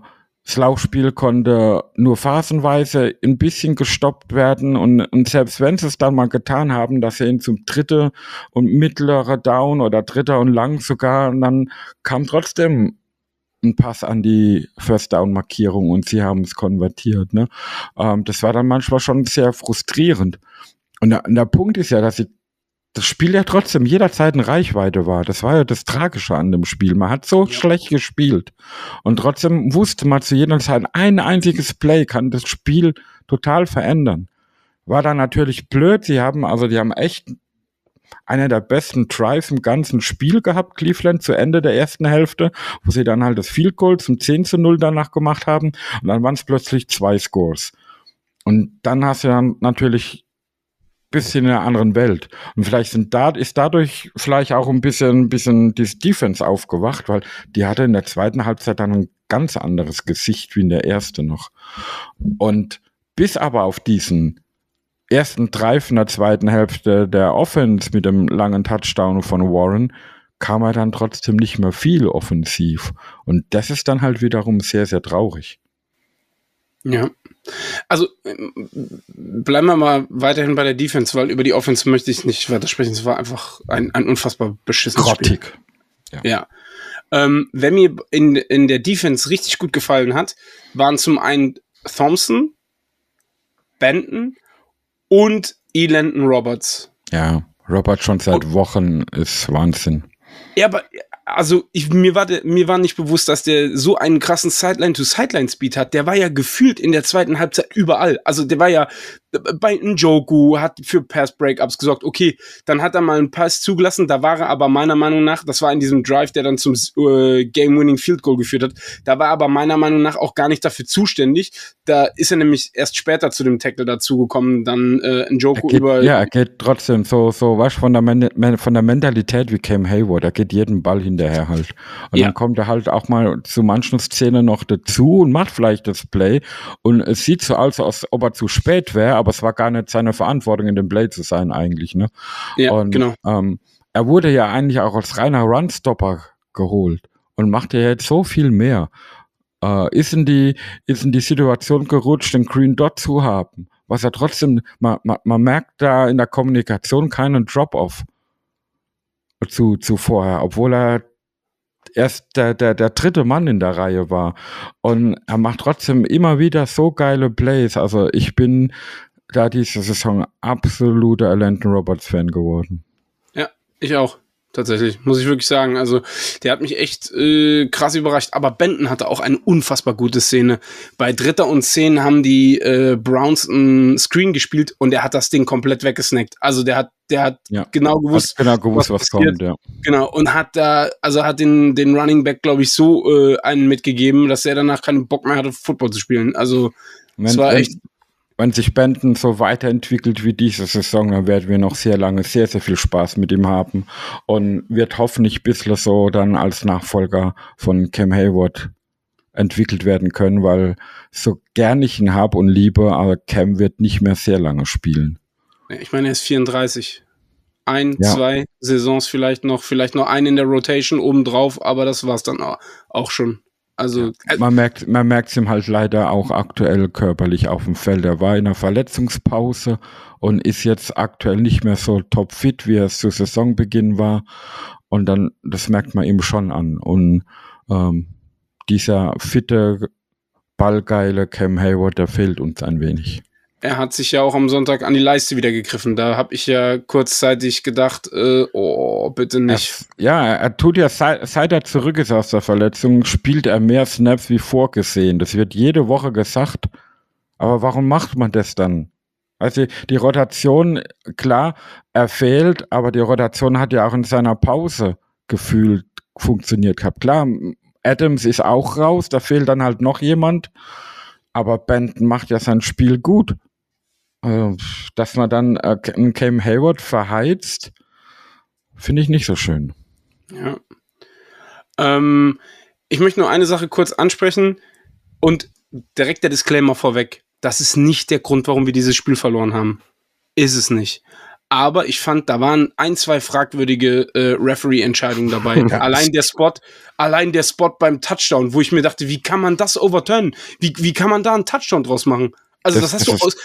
das Laufspiel konnte nur phasenweise ein bisschen gestoppt werden und, und selbst wenn sie es dann mal getan haben, dass sie ihn zum dritte und mittlere Down oder dritter und lang sogar, und dann kam trotzdem ein Pass an die First Down Markierung und sie haben es konvertiert. Ne? Ähm, das war dann manchmal schon sehr frustrierend. Und der, und der Punkt ist ja, dass sie das Spiel ja trotzdem jederzeit in Reichweite war. Das war ja das Tragische an dem Spiel. Man hat so ja. schlecht gespielt. Und trotzdem wusste man zu jeder Zeit, ein einziges Play kann das Spiel total verändern. War dann natürlich blöd. Sie haben, also die haben echt einer der besten Drives im ganzen Spiel gehabt, Cleveland, zu Ende der ersten Hälfte, wo sie dann halt das Field Goal zum 10 zu 0 danach gemacht haben. Und dann waren es plötzlich zwei Scores. Und dann hast du dann natürlich bisschen in einer anderen Welt. Und vielleicht sind da, ist dadurch vielleicht auch ein bisschen, ein bisschen die Defense aufgewacht, weil die hatte in der zweiten Halbzeit dann ein ganz anderes Gesicht wie in der ersten noch. Und bis aber auf diesen ersten Drive in der zweiten Hälfte der Offense mit dem langen Touchdown von Warren kam er dann trotzdem nicht mehr viel offensiv. Und das ist dann halt wiederum sehr, sehr traurig. Ja. Also bleiben wir mal weiterhin bei der Defense, weil über die Offense möchte ich nicht weiter sprechen. Es war einfach ein, ein unfassbar beschissenes Grottig. Spiel. Ja. ja. Ähm, wer mir in, in der Defense richtig gut gefallen hat, waren zum einen Thompson, Benton und Elandon Roberts. Ja, Robert schon seit Wochen ist Wahnsinn. Ja, aber also ich, mir, war mir war nicht bewusst, dass der so einen krassen Sideline-to-Sideline-Speed hat. Der war ja gefühlt in der zweiten Halbzeit überall. Also der war ja bei Njoku, hat für Pass-Breakups gesorgt. Okay, dann hat er mal einen Pass zugelassen. Da war er aber meiner Meinung nach, das war in diesem Drive, der dann zum äh, Game-Winning-Field-Goal geführt hat, da war er aber meiner Meinung nach auch gar nicht dafür zuständig. Da ist er nämlich erst später zu dem Tackle dazugekommen, dann äh, Njoku geht, über... Ja, er geht trotzdem so, so was von der, von der Mentalität wie Cam Hayward. Er geht jeden Ball hin hinterher halt. Und ja. dann kommt er halt auch mal zu manchen Szenen noch dazu und macht vielleicht das Play. Und es sieht so aus, als ob er zu spät wäre, aber es war gar nicht seine Verantwortung, in dem Play zu sein eigentlich. Ne? Ja, und, genau. Ähm, er wurde ja eigentlich auch als reiner Runstopper geholt und macht ja jetzt so viel mehr. Äh, ist, in die, ist in die Situation gerutscht, den Green Dot zu haben. Was er trotzdem, man, man, man merkt da in der Kommunikation keinen Drop-off zu, zu vorher, obwohl er erst der, der, der dritte Mann in der Reihe war. Und er macht trotzdem immer wieder so geile Plays. Also ich bin da diese Saison absoluter Landon Roberts Fan geworden. Ja, ich auch tatsächlich, muss ich wirklich sagen. Also, der hat mich echt äh, krass überrascht. Aber Benton hatte auch eine unfassbar gute Szene. Bei Dritter und Zehn haben die äh, Browns ein Screen gespielt und er hat das Ding komplett weggesnackt. Also, der hat, der hat ja, genau gewusst, hat genau gewusst was, was kommt, ja. Genau, und hat da, also hat den, den Running Back, glaube ich, so äh, einen mitgegeben, dass er danach keinen Bock mehr hatte, Football zu spielen. Also, es war echt wenn sich Benton so weiterentwickelt wie diese Saison, dann werden wir noch sehr lange sehr, sehr viel Spaß mit ihm haben und wird hoffentlich ein bisschen so dann als Nachfolger von Cam Hayward entwickelt werden können, weil so gern ich ihn habe und liebe, aber Cam wird nicht mehr sehr lange spielen. Ich meine, er ist 34. Ein, ja. zwei Saisons vielleicht noch, vielleicht noch einen in der Rotation obendrauf, aber das war's dann auch schon. Also ja, man merkt, man merkt es ihm halt leider auch aktuell körperlich auf dem Feld. Er war in einer Verletzungspause und ist jetzt aktuell nicht mehr so topfit, wie er zu Saisonbeginn war. Und dann, das merkt man ihm schon an. Und ähm, dieser fitte, ballgeile Cam Hayward, der fehlt uns ein wenig er hat sich ja auch am Sonntag an die Leiste wieder gegriffen. Da habe ich ja kurzzeitig gedacht, äh, oh, bitte nicht. Er, ja, er tut ja, seit, seit er zurück ist aus der Verletzung, spielt er mehr Snaps wie vorgesehen. Das wird jede Woche gesagt. Aber warum macht man das dann? Also die Rotation, klar, er fehlt, aber die Rotation hat ja auch in seiner Pause gefühlt funktioniert gehabt. Klar, Adams ist auch raus, da fehlt dann halt noch jemand. Aber Benton macht ja sein Spiel gut. Also, dass man dann äh, einen Cam Hayward verheizt, finde ich nicht so schön. Ja. Ähm, ich möchte nur eine Sache kurz ansprechen und direkt der Disclaimer vorweg. Das ist nicht der Grund, warum wir dieses Spiel verloren haben. Ist es nicht. Aber ich fand, da waren ein, zwei fragwürdige äh, Referee-Entscheidungen dabei. allein der Spot, allein der Spot beim Touchdown, wo ich mir dachte, wie kann man das overturnen? Wie, wie kann man da einen Touchdown draus machen? Also das, das hast du aus,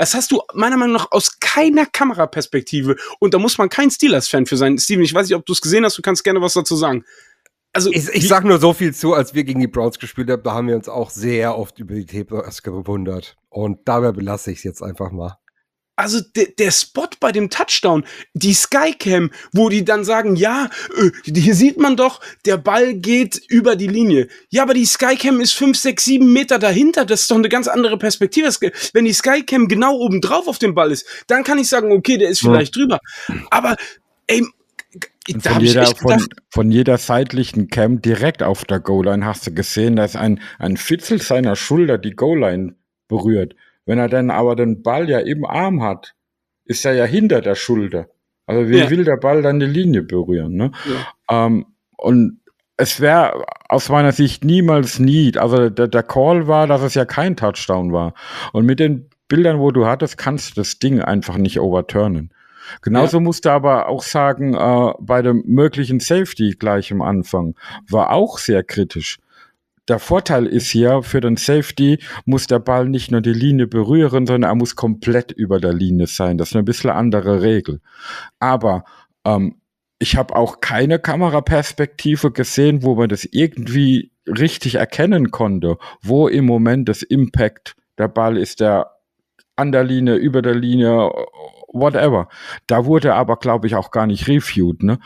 das hast du meiner Meinung nach aus keiner Kameraperspektive. Und da muss man kein Steelers-Fan für sein. Steven, ich weiß nicht, ob du es gesehen hast, du kannst gerne was dazu sagen. Also, ich, ich sag nur so viel zu, als wir gegen die Browns gespielt haben, da haben wir uns auch sehr oft über die Tapers gewundert. Und dabei belasse ich es jetzt einfach mal. Also der, der Spot bei dem Touchdown, die Skycam, wo die dann sagen, ja, äh, hier sieht man doch, der Ball geht über die Linie. Ja, aber die Skycam ist fünf, sechs, sieben Meter dahinter. Das ist doch eine ganz andere Perspektive. Wenn die Skycam genau oben drauf auf dem Ball ist, dann kann ich sagen, okay, der ist vielleicht ja. drüber. Aber ey, da von, jeder, von, von, jeder seitlichen Cam direkt auf der Goal-Line hast du gesehen, dass ein, ein Fitzel seiner Schulter die Goal-Line berührt. Wenn er dann aber den Ball ja im Arm hat, ist er ja hinter der Schulter. Also wie ja. will der Ball dann die Linie berühren? Ne? Ja. Ähm, und es wäre aus meiner Sicht niemals nie, also der, der Call war, dass es ja kein Touchdown war. Und mit den Bildern, wo du hattest, kannst du das Ding einfach nicht overturnen. Genauso ja. musste aber auch sagen, äh, bei dem möglichen Safety gleich am Anfang war auch sehr kritisch. Der Vorteil ist hier, für den Safety muss der Ball nicht nur die Linie berühren, sondern er muss komplett über der Linie sein. Das ist eine bisschen andere Regel. Aber ähm, ich habe auch keine Kameraperspektive gesehen, wo man das irgendwie richtig erkennen konnte, wo im Moment das Impact der Ball ist, der an der Linie, über der Linie whatever. Da wurde aber, glaube ich, auch gar nicht reviewed, ne?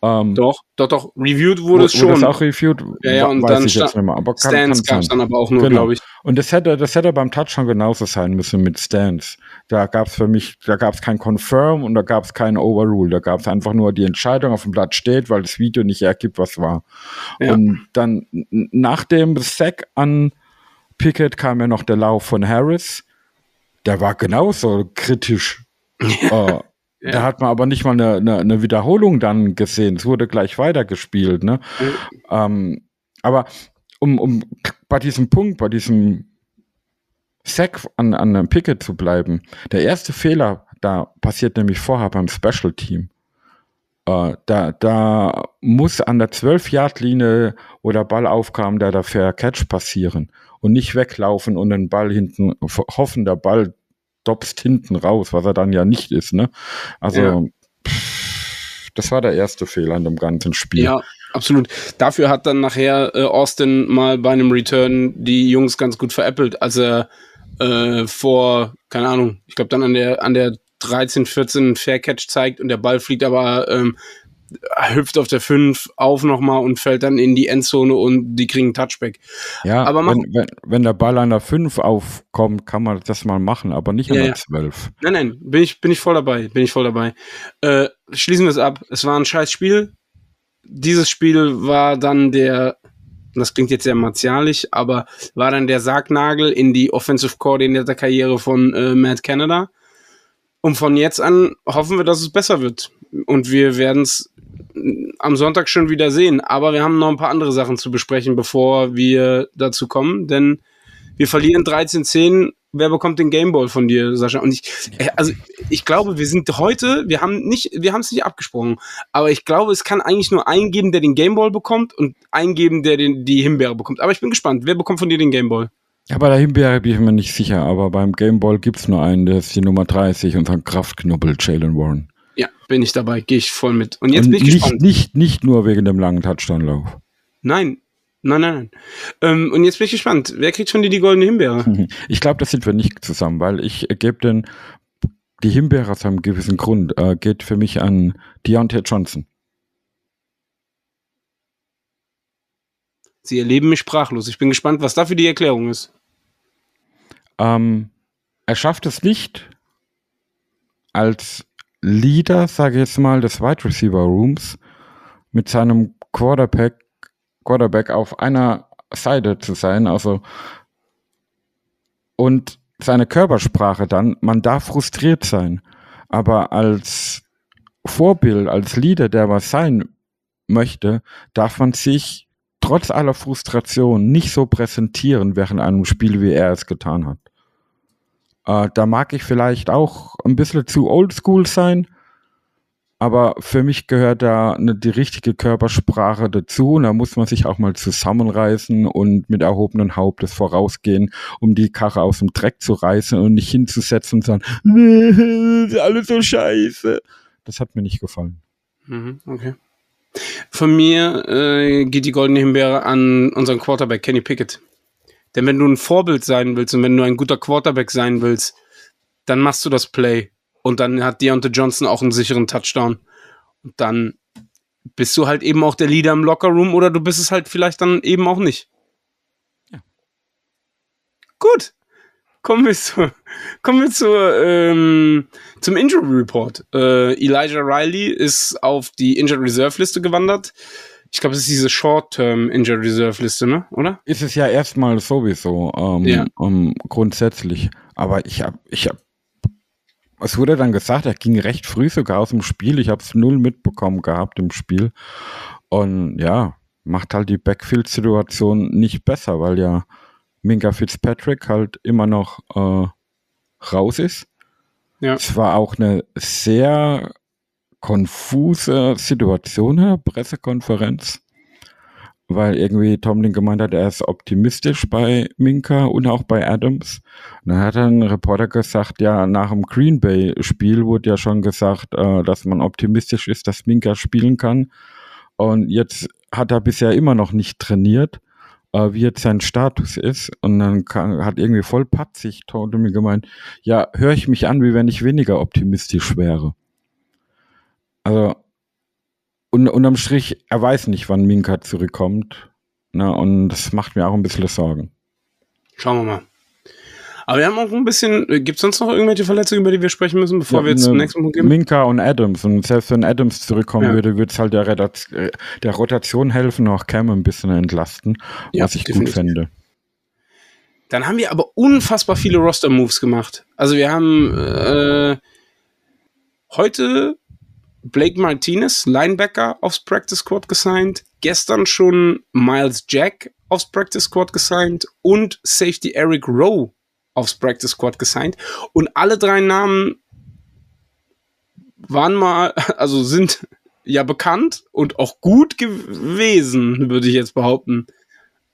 Ähm, doch, doch, doch, reviewed wurde es schon. Wurde das auch reviewed? Ja, ja, und dann stand, aber kann, Stance gab es dann aber auch nur, genau. glaube ich. Und das hätte, das hätte beim Touch schon genauso sein müssen mit Stance. Da gab es für mich, da gab es kein Confirm und da gab es kein Overrule. Da gab es einfach nur die Entscheidung auf dem Blatt steht, weil das Video nicht ergibt, was war. Ja. Und dann nach dem Sack an Pickett kam ja noch der Lauf von Harris. Der war genauso kritisch ja. Ja. Da hat man aber nicht mal eine, eine, eine, Wiederholung dann gesehen. Es wurde gleich weitergespielt. Ne? Mhm. Ähm, aber um, um bei diesem Punkt, bei diesem Sack an, an einem Picket zu bleiben, der erste Fehler, da passiert nämlich vorher beim Special Team. Äh, da, da muss an der 12-Yard-Linie, wo der Ball aufkam, da der Fair Catch passieren und nicht weglaufen und den Ball hinten hoffen, der Ball stopst hinten raus, was er dann ja nicht ist, ne? Also, ja. pff, das war der erste Fehler in dem ganzen Spiel. Ja, absolut. Dafür hat dann nachher äh, Austin mal bei einem Return die Jungs ganz gut veräppelt, als er äh, vor, keine Ahnung, ich glaube dann an der, an der 13, 14 Fair Catch zeigt und der Ball fliegt aber ähm, hüpft auf der 5 auf nochmal und fällt dann in die Endzone und die kriegen Touchback. Ja, aber wenn, wenn, wenn, der Ball an der 5 aufkommt, kann man das mal machen, aber nicht an ja, der 12. Nein, nein, bin ich, bin ich voll dabei, bin ich voll dabei. Äh, schließen wir es ab. Es war ein scheiß Spiel. Dieses Spiel war dann der, das klingt jetzt sehr martialisch, aber war dann der Sargnagel in die Offensive Coordinator Karriere von äh, Matt Canada. Und von jetzt an hoffen wir, dass es besser wird. Und wir werden es am Sonntag schon wieder sehen. Aber wir haben noch ein paar andere Sachen zu besprechen, bevor wir dazu kommen. Denn wir verlieren 13-10. Wer bekommt den Gameball von dir, Sascha? Und ich, äh, also ich glaube, wir sind heute, wir haben nicht, wir haben es nicht abgesprochen, aber ich glaube, es kann eigentlich nur einen geben, der den Gameball bekommt und einen geben, der den, die Himbeere bekommt. Aber ich bin gespannt. Wer bekommt von dir den Gameball? Ja, bei der Himbeere bin ich mir nicht sicher, aber beim Gameball gibt es nur einen, der ist die Nummer 30, unser Kraftknubbel, Jalen Warren. Bin ich dabei, gehe ich voll mit. Und jetzt Und bin ich nicht, gespannt. Nicht, nicht nur wegen dem langen Touchdown-Lauf. Nein, nein, nein, nein. Ähm, und jetzt bin ich gespannt. Wer kriegt von dir die goldene Himbeere? Ich glaube, das sind wir nicht zusammen, weil ich gebe den, die Himbeere aus einem gewissen Grund, äh, geht für mich an Deontay Johnson. Sie erleben mich sprachlos. Ich bin gespannt, was dafür die Erklärung ist. Ähm, er schafft es nicht als Leader, sage ich jetzt mal, des Wide Receiver Rooms mit seinem Quarterback, Quarterback auf einer Seite zu sein, also und seine Körpersprache dann, man darf frustriert sein, aber als Vorbild, als Leader, der was sein möchte, darf man sich trotz aller Frustration nicht so präsentieren während einem Spiel, wie er es getan hat. Äh, da mag ich vielleicht auch ein bisschen zu oldschool sein, aber für mich gehört da eine, die richtige Körpersprache dazu. Und da muss man sich auch mal zusammenreißen und mit erhobenen Hauptes vorausgehen, um die Karre aus dem Dreck zu reißen und nicht hinzusetzen und sagen, ist alles so scheiße. Das hat mir nicht gefallen. Mhm, okay. Von mir äh, geht die goldene Himbeere an unseren Quarterback Kenny Pickett. Denn wenn du ein Vorbild sein willst und wenn du ein guter Quarterback sein willst, dann machst du das Play. Und dann hat Deontay Johnson auch einen sicheren Touchdown. Und dann bist du halt eben auch der Leader im Lockerroom oder du bist es halt vielleicht dann eben auch nicht. Ja. Gut. Kommen wir zu, kommen wir zu, ähm, zum Injury Report. Äh, Elijah Riley ist auf die Injured Reserve Liste gewandert. Ich glaube, es ist diese Short-Term Injured Reserve Liste, ne? Oder? Ist es ja erstmal sowieso ähm, Ja. ähm, grundsätzlich. Aber ich habe, ich habe, es wurde dann gesagt, er ging recht früh sogar aus dem Spiel. Ich habe es null mitbekommen gehabt im Spiel. Und ja, macht halt die Backfield-Situation nicht besser, weil ja Minka Fitzpatrick halt immer noch äh, raus ist. Ja. Es war auch eine sehr konfuse Situation der Pressekonferenz, weil irgendwie Tomlin gemeint hat, er ist optimistisch bei Minka und auch bei Adams. Und dann hat ein Reporter gesagt, ja, nach dem Green Bay-Spiel wurde ja schon gesagt, äh, dass man optimistisch ist, dass Minka spielen kann. Und jetzt hat er bisher immer noch nicht trainiert, äh, wie jetzt sein Status ist. Und dann kann, hat irgendwie voll patzig Tomlin gemeint, ja, höre ich mich an, wie wenn ich weniger optimistisch wäre. Also, un unterm Strich, er weiß nicht, wann Minka zurückkommt. Ne, und das macht mir auch ein bisschen Sorgen. Schauen wir mal. Aber wir haben auch ein bisschen, gibt es sonst noch irgendwelche Verletzungen, über die wir sprechen müssen, bevor Ja, wir jetzt ne, zum nächsten Punkt gehen? Minka und Adams. Und selbst wenn Adams zurückkommen Ja. würde, würde es halt der, äh, der Rotation helfen, auch Cam ein bisschen entlasten, Ja, was ich definitiv. gut fände. Dann haben wir aber unfassbar viele Roster-Moves gemacht. Also wir haben äh, heute Blake Martinez, Linebacker, aufs Practice Squad gesigned. Gestern schon Miles Jack aufs Practice Squad gesigned und Safety Eric Rowe aufs Practice Squad gesigned. Und alle drei Namen waren mal, also sind ja bekannt und auch gut gewesen, würde ich jetzt behaupten.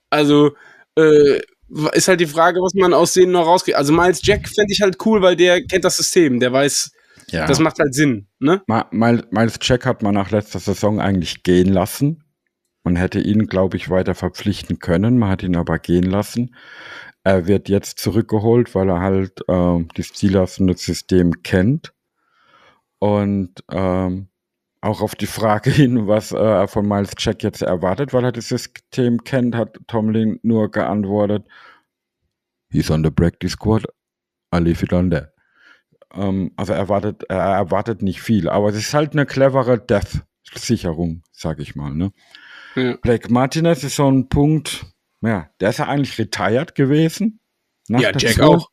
Also, äh, ist halt die Frage, was man aus denen noch rauskriegt. Also Miles Jack fände ich halt cool, weil der kennt das System, der weiß, Ja. das macht halt Sinn, ne? Miles Jack hat man nach letzter Saison eigentlich gehen lassen. Man hätte ihn, glaube ich, weiter verpflichten können. Man hat ihn aber gehen lassen. Er wird jetzt zurückgeholt, weil er halt ähm, das Steelers und das System kennt. Und ähm, auch auf die Frage hin, was äh, er von Miles Jack jetzt erwartet, weil er das System kennt, hat Tomlin nur geantwortet, he's on the practice squad, I leave it on there. Ähm, also er erwartet, er erwartet nicht viel, aber es ist halt eine clevere Death-Sicherung, sag ich mal. Ne? Ja. Blake Martinez ist so ein Punkt, ja, der ist ja eigentlich retired gewesen. Ja, Jack Tour. auch.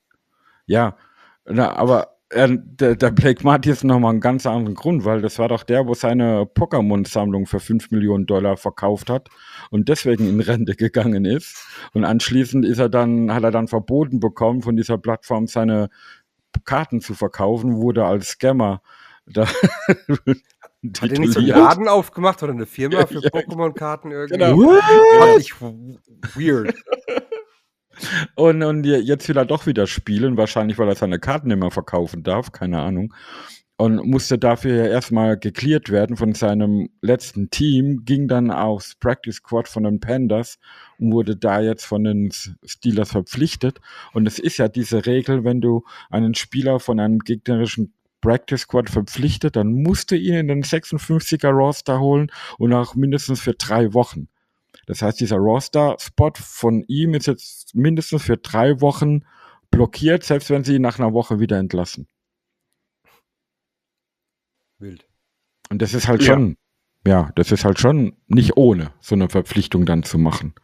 Ja, na, aber äh, der, der Blake Martinez nochmal einen ganz anderen Grund, weil das war doch der, wo seine Pokémon-Sammlung für 5 Millionen Dollar verkauft hat und deswegen in Rente gegangen ist. Und anschließend ist er dann, hat er dann verboten bekommen, von dieser Plattform seine Karten zu verkaufen, wurde als Scammer da Hat er nicht so einen. Laden aufgemacht oder eine Firma für Ja, Pokémon-Karten irgendwie? Genau. Fand ich weird. Und, und je- jetzt will er doch wieder spielen, wahrscheinlich, weil er seine Karten nicht mehr verkaufen darf, keine Ahnung. Und musste dafür ja erstmal geklärt werden von seinem letzten Team, ging dann aufs Practice Squad von den Pandas und wurde da jetzt von den Steelers verpflichtet. Und es ist ja diese Regel, wenn du einen Spieler von einem gegnerischen Practice Squad verpflichtet, dann musst du ihn in den 56er Roster holen und auch mindestens für drei Wochen. Das heißt, dieser Roster-Spot von ihm ist jetzt mindestens für drei Wochen blockiert, selbst wenn sie ihn nach einer Woche wieder entlassen. Wild. Und das ist halt Ja. schon, ja, das ist halt schon nicht ohne, so eine Verpflichtung dann zu machen.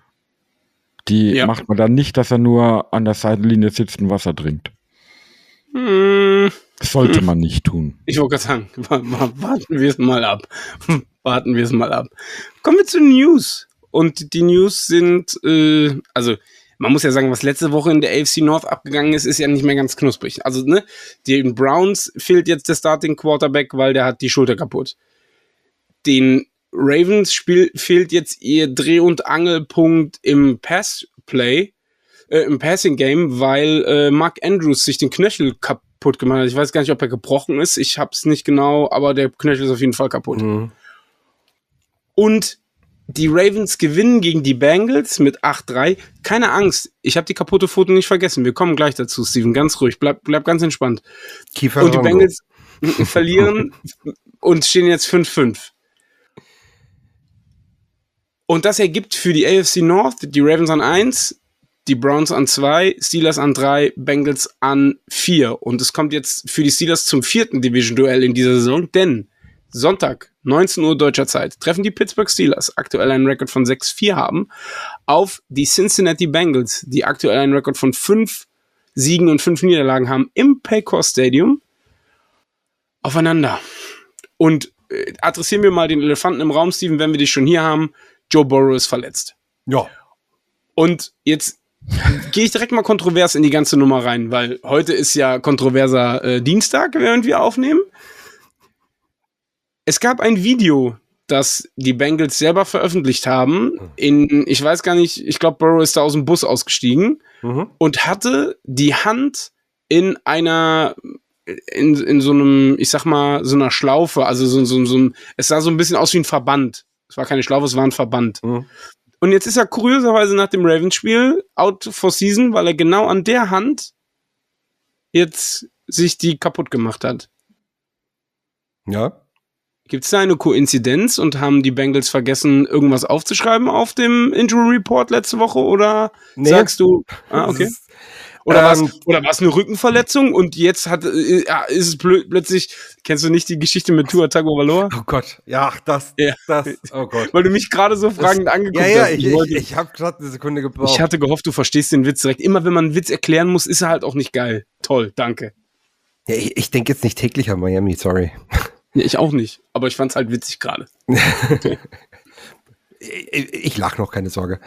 Die Ja. macht man dann nicht, dass er nur an der Seitenlinie sitzt und Wasser trinkt. Hm, Das sollte man nicht tun. ich wollte gerade sagen, wa- wa- warten wir es mal ab. warten wir es mal ab. Kommen wir zu News. Und die News sind, äh, also man muss ja sagen, was letzte Woche in der AFC North abgegangen ist, ist ja nicht mehr ganz knusprig. Also, ne, den Browns fehlt jetzt der Starting Quarterback, weil der hat die Schulter kaputt. Den Ravens spiel, fehlt jetzt ihr Dreh- und Angelpunkt im Pass-Play, äh, im Passing-Game, weil äh, Mark Andrews sich den Knöchel kaputt gemacht hat. Ich weiß gar nicht, ob er gebrochen ist. Ich hab's nicht genau, aber der Knöchel ist auf jeden Fall kaputt. Mhm. Und die Ravens gewinnen gegen die Bengals mit 8-3. Keine Angst, ich habe die kaputte Foto nicht vergessen. Wir kommen gleich dazu, Steven. Ganz ruhig, bleib, bleib ganz entspannt. Kiefer Und die Rongo. Bengals, verlieren und stehen jetzt 5-5. Und das ergibt für die AFC North die Ravens an 1, die Browns an 2, Steelers an 3, Bengals an 4. Und es kommt jetzt für die Steelers zum vierten Division-Duell in dieser Saison, denn Sonntag, 19 Uhr deutscher Zeit, treffen die Pittsburgh Steelers, aktuell einen Rekord von 6-4 haben, auf die Cincinnati Bengals, die aktuell einen Rekord von 5 Siegen und 5 Niederlagen haben, im Paycor Stadium aufeinander. Und äh, adressieren wir mal den Elefanten im Raum, Steven, wenn wir dich schon hier haben. Joe Burrow ist verletzt. Ja. Und jetzt gehe ich direkt mal kontrovers in die ganze Nummer rein, weil heute ist ja kontroverser äh, Dienstag, während wir aufnehmen. Es gab ein Video, das die Bengals selber veröffentlicht haben. In, ich weiß gar nicht, ich glaube, Burrow ist da aus dem Bus ausgestiegen Mhm. und hatte die Hand in einer, in, in so einem, ich sag mal, so einer Schlaufe, also so, so, so ein, es sah so ein bisschen aus wie ein Verband. Es war keine Schlaufe, es war ein Verband. Mhm. Und jetzt ist er kurioserweise nach dem Ravens-Spiel out for season, weil er genau an der Hand jetzt sich die kaputt gemacht hat. Ja. Gibt es da eine Koinzidenz und haben die Bengals vergessen, irgendwas aufzuschreiben auf dem Injury Report letzte Woche? Oder Nee. sagst du, ah, okay. Das Oder war Ähm, es oder war's eine Rückenverletzung und jetzt hat äh, ja, ist es plö plötzlich, kennst du nicht die Geschichte mit Tua Tagovailoa? Oh Gott. Ja, das, Ja. das, oh Gott. Weil du mich gerade so fragend angeguckt Ja, ja, hast. ich, ich, wollte- ich habe gerade eine Sekunde gebraucht. ich hatte gehofft, du verstehst den Witz direkt. Immer wenn man einen Witz erklären muss, ist er halt auch nicht geil. Toll, danke. ja, ich, ich denke jetzt nicht täglich an Miami, sorry. Ja, ich auch nicht, aber ich fand's halt witzig gerade. Ich, ich lach noch, keine Sorge.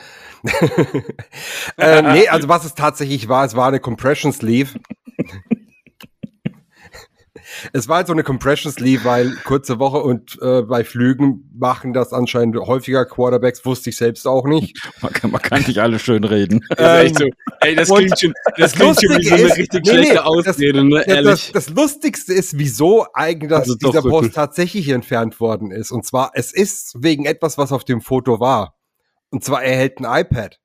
äh, nee, also was es tatsächlich war, es war eine Compression Sleeve. Es war halt so eine Compression Sleeve, weil kurze Woche und äh, bei Flügen machen das anscheinend häufiger Quarterbacks, wusste ich selbst auch nicht. Man kann, man kann nicht alle schön reden. Das ist echt so. Ey, das klingt schon, das das klingt schon wie Lustige so eine ist- richtig nee, schlechte das- Ausrede, ne? Ja, das, Ehrlich. das Lustigste ist, wieso eigentlich dass Also dieser Post wirklich. tatsächlich entfernt worden ist. Und zwar, es ist wegen etwas, was auf dem Foto war. Und zwar, er hält ein iPad.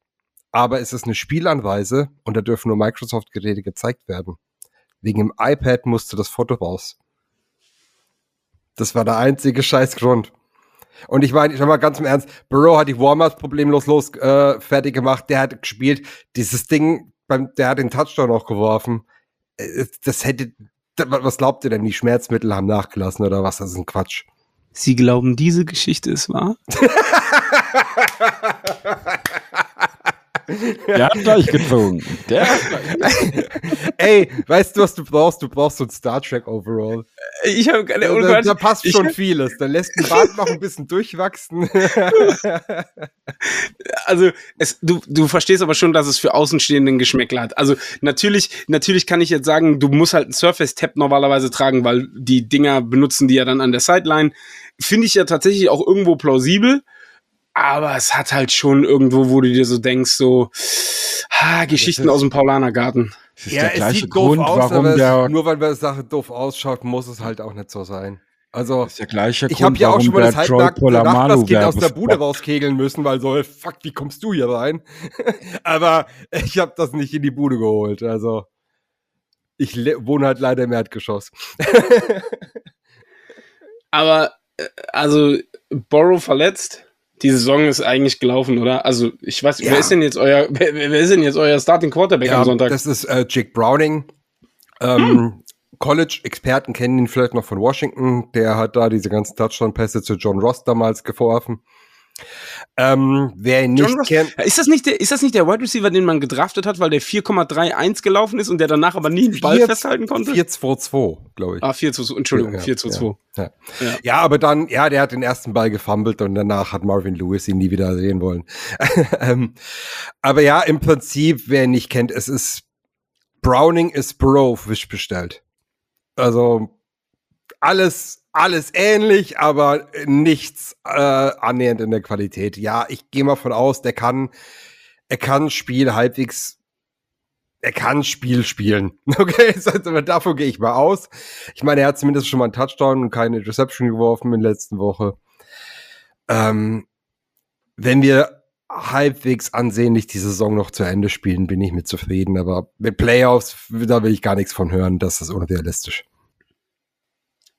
Aber es ist eine Spielanweise und da dürfen nur Microsoft-Geräte gezeigt werden. Wegen dem iPad musste das Foto raus. Das war der einzige Scheißgrund. Und ich meine, ich sag mal ganz im Ernst, Burrow hat die Warm-Ups problemlos los äh, fertig gemacht, der hat gespielt, dieses Ding, beim, der hat den Touchdown auch geworfen. Äh, Das hätte, was glaubt ihr denn, die Schmerzmittel haben nachgelassen oder was? Das ist ein Quatsch. Sie glauben, diese Geschichte ist wahr? Der hat gleich gezogen. Der hat gleich Ey, weißt du, was du brauchst? Du brauchst so ein Star Trek Overall. Ich habe keine Da, da, da passt ich- schon vieles. Da lässt den Bart noch ein bisschen durchwachsen. also es, du, du verstehst aber schon, dass es für Außenstehenden Geschmäckler hat. Also natürlich, natürlich kann ich jetzt sagen, du musst halt ein Surface Tab normalerweise tragen, weil die Dinger benutzen die ja dann an der Sideline. Finde ich ja tatsächlich auch irgendwo plausibel. Aber es hat halt schon irgendwo, wo du dir so denkst, so, ha, Geschichten ist- aus dem Paulanergarten. Das ist der gleiche Grund, aus, warum aber es- der, nur weil die Sache doof ausschaut, muss es halt auch nicht so sein. Also, das ist der gleiche ich habe Grund, ja auch schon mal der das halbnackte Nachbarskind aus der Bude rauskegeln müssen, weil so, fuck, wie kommst du hier rein? aber ich habe das nicht in die Bude geholt. Also, ich wohne halt leider im Erdgeschoss. Aber, äh, also, Borrow verletzt. Die Saison ist eigentlich gelaufen, oder? Also, ich weiß, Ja. wer ist denn jetzt euer, wer, wer ist denn jetzt euer Starting Quarterback am Sonntag? Das ist äh, Jake Browning. Ähm, College-Experten kennen ihn vielleicht noch von Washington. Der hat da diese ganzen Touchdown-Pässe zu John Ross damals geworfen. Ähm, wer ihn nicht kennt, Ist das nicht der, ist das nicht der Wide Receiver, den man gedraftet hat, weil der 4,31 gelaufen ist und der danach aber nie den Ball Vier- festhalten konnte? 4-2-2, glaube ich. ah, 4 zu 2, Entschuldigung, Ja, 4 zu 2. Ja. Ja. Ja. aber dann, ja, der hat den ersten Ball gefummelt und danach hat Marvin Lewis ihn nie wieder sehen wollen. ähm, aber ja, im Prinzip, wer ihn nicht kennt, es ist Browning ist Burrow Wish bestellt. Also alles, alles ähnlich, aber nichts äh, annähernd in der Qualität. Ja, ich gehe mal von aus, der kann, er kann Spiel halbwegs er kann Spiel spielen. Okay, also davon gehe ich mal aus. Ich meine, er hat zumindest schon mal einen Touchdown und keine Interception geworfen in der letzten Woche. Ähm, wenn wir halbwegs ansehnlich die Saison noch zu Ende spielen, bin ich mit zufrieden. Aber mit Playoffs, da will ich gar nichts von hören. Das ist unrealistisch.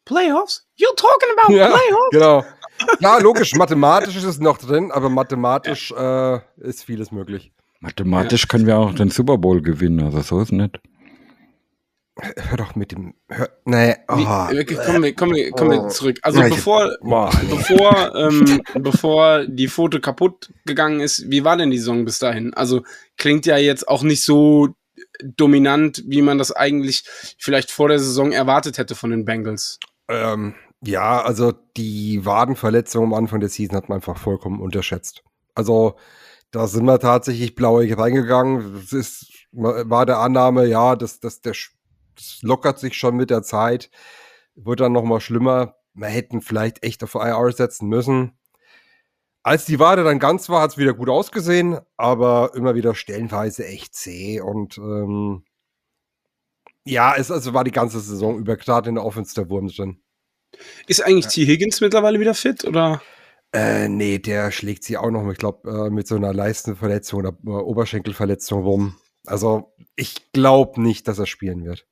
Playoffs? You're talking about Ja, Playoffs? genau. Ja, logisch, mathematisch ist es noch drin, aber mathematisch äh, ist vieles möglich. Mathematisch können wir auch den Super Bowl gewinnen, also so ist nicht. Hör doch mit dem. Hör, nee, oh. Wie, kommen wir, kommen wir, kommen wir Oh. zurück. Also Ja, ich- bevor, Boah, nee. bevor, ähm, bevor die Foto kaputt gegangen ist, wie war denn die Saison bis dahin? Also klingt ja jetzt auch nicht so dominant, wie man das eigentlich vielleicht vor der Saison erwartet hätte von den Bengals. Ähm, ja, also die Wadenverletzung am Anfang der Season hat man einfach vollkommen unterschätzt. Also da sind wir tatsächlich blauig reingegangen. Das ist, war der Annahme, ja, das, das, der, das lockert sich schon mit der Zeit. Wird dann noch mal schlimmer. Wir hätten vielleicht echt auf IR setzen müssen. Als die Wade dann ganz war, hat es wieder gut ausgesehen, aber immer wieder stellenweise echt zäh und ähm, ja, es also war die ganze Saison über gerade in der Offense der Wurm drin. Ist eigentlich T. Higgins mittlerweile wieder fit oder? Äh, nee, der schlägt sie auch noch, ich glaube, äh, mit so einer Leistenverletzung oder äh, Oberschenkelverletzung rum. Also ich glaube nicht, dass er spielen wird.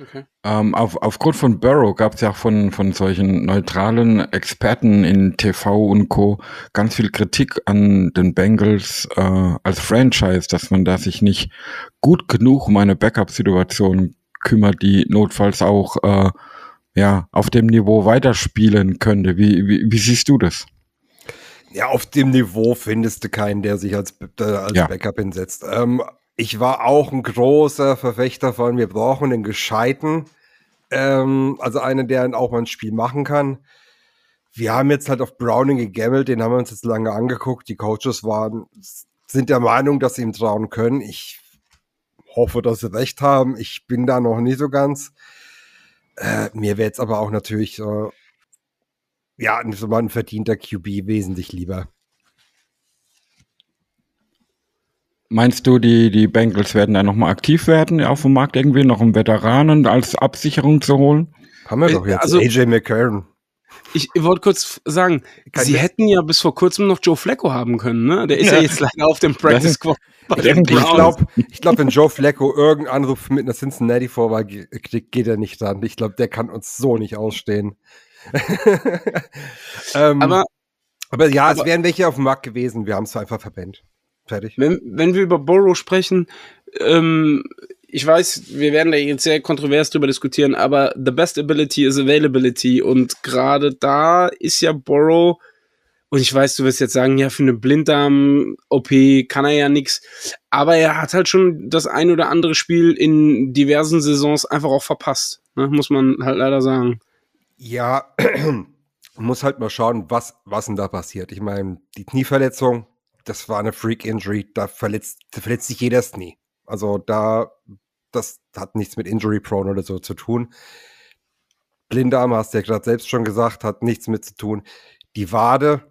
Okay. Ähm, auf, aufgrund von Burrow gab es ja auch von, von solchen neutralen Experten in TV und Co. ganz viel Kritik an den Bengals äh, als Franchise, dass man da sich nicht gut genug um eine Backup-Situation kümmert, die notfalls auch äh, ja, auf dem Niveau weiterspielen könnte. Wie, wie, wie siehst du das? Ja, auf dem Niveau findest du keinen, der sich als, äh, als Ja. Backup hinsetzt. Ähm, ich war auch ein großer Verfechter von, wir brauchen einen Gescheiten, ähm, also einen, der auch mal ein Spiel machen kann. Wir haben jetzt halt auf Browning gegammelt, den haben wir uns jetzt lange angeguckt. Die Coaches waren, sind der Meinung, dass sie ihm trauen können. Ich hoffe, dass sie recht haben. Ich bin da noch nie so ganz. Äh, mir wäre jetzt aber auch natürlich äh, ja, so ein verdienter QB wesentlich lieber. Meinst du, die, die Bengals werden da nochmal aktiv werden auf dem Markt irgendwie, noch einen Veteranen als Absicherung zu holen? Haben wir Äh, doch jetzt. also- AJ McCarron. Ich wollte kurz sagen, Kein sie hätten ja bis vor kurzem noch Joe Flacco haben können, ne? Der ist ja, Ja. jetzt leider auf dem Practice Squad Ich glaube, ich glaub, wenn Joe Flacco irgendeinen Anruf mit einer Cincinnati Vorwahl kriegt, geht er nicht ran. Ich glaube, der kann uns so nicht ausstehen. ähm, Aber aber ja, es aber- wären welche auf dem Markt gewesen. Wir haben es einfach verbannt. Fertig. wenn, wenn wir über Burrow sprechen, ähm, ich weiß, wir werden da jetzt sehr kontrovers drüber diskutieren, aber the best ability is availability und gerade da ist ja Burrow und ich weiß, du wirst jetzt sagen, ja, für eine Blinddarm-OP kann er ja nix, aber er hat halt schon das ein oder andere Spiel in diversen Saisons einfach auch verpasst, ne? muss man halt leider sagen. Ja, muss halt mal schauen, was, was denn da passiert. Ich meine, die Knieverletzung, das war eine Freak-Injury, da verletzt, da verletzt sich jeder Knie. Also da, das hat nichts mit Injury-Prone oder so zu tun. Blindarm, hast du ja gerade selbst schon gesagt, hat nichts mit zu tun. Die Wade,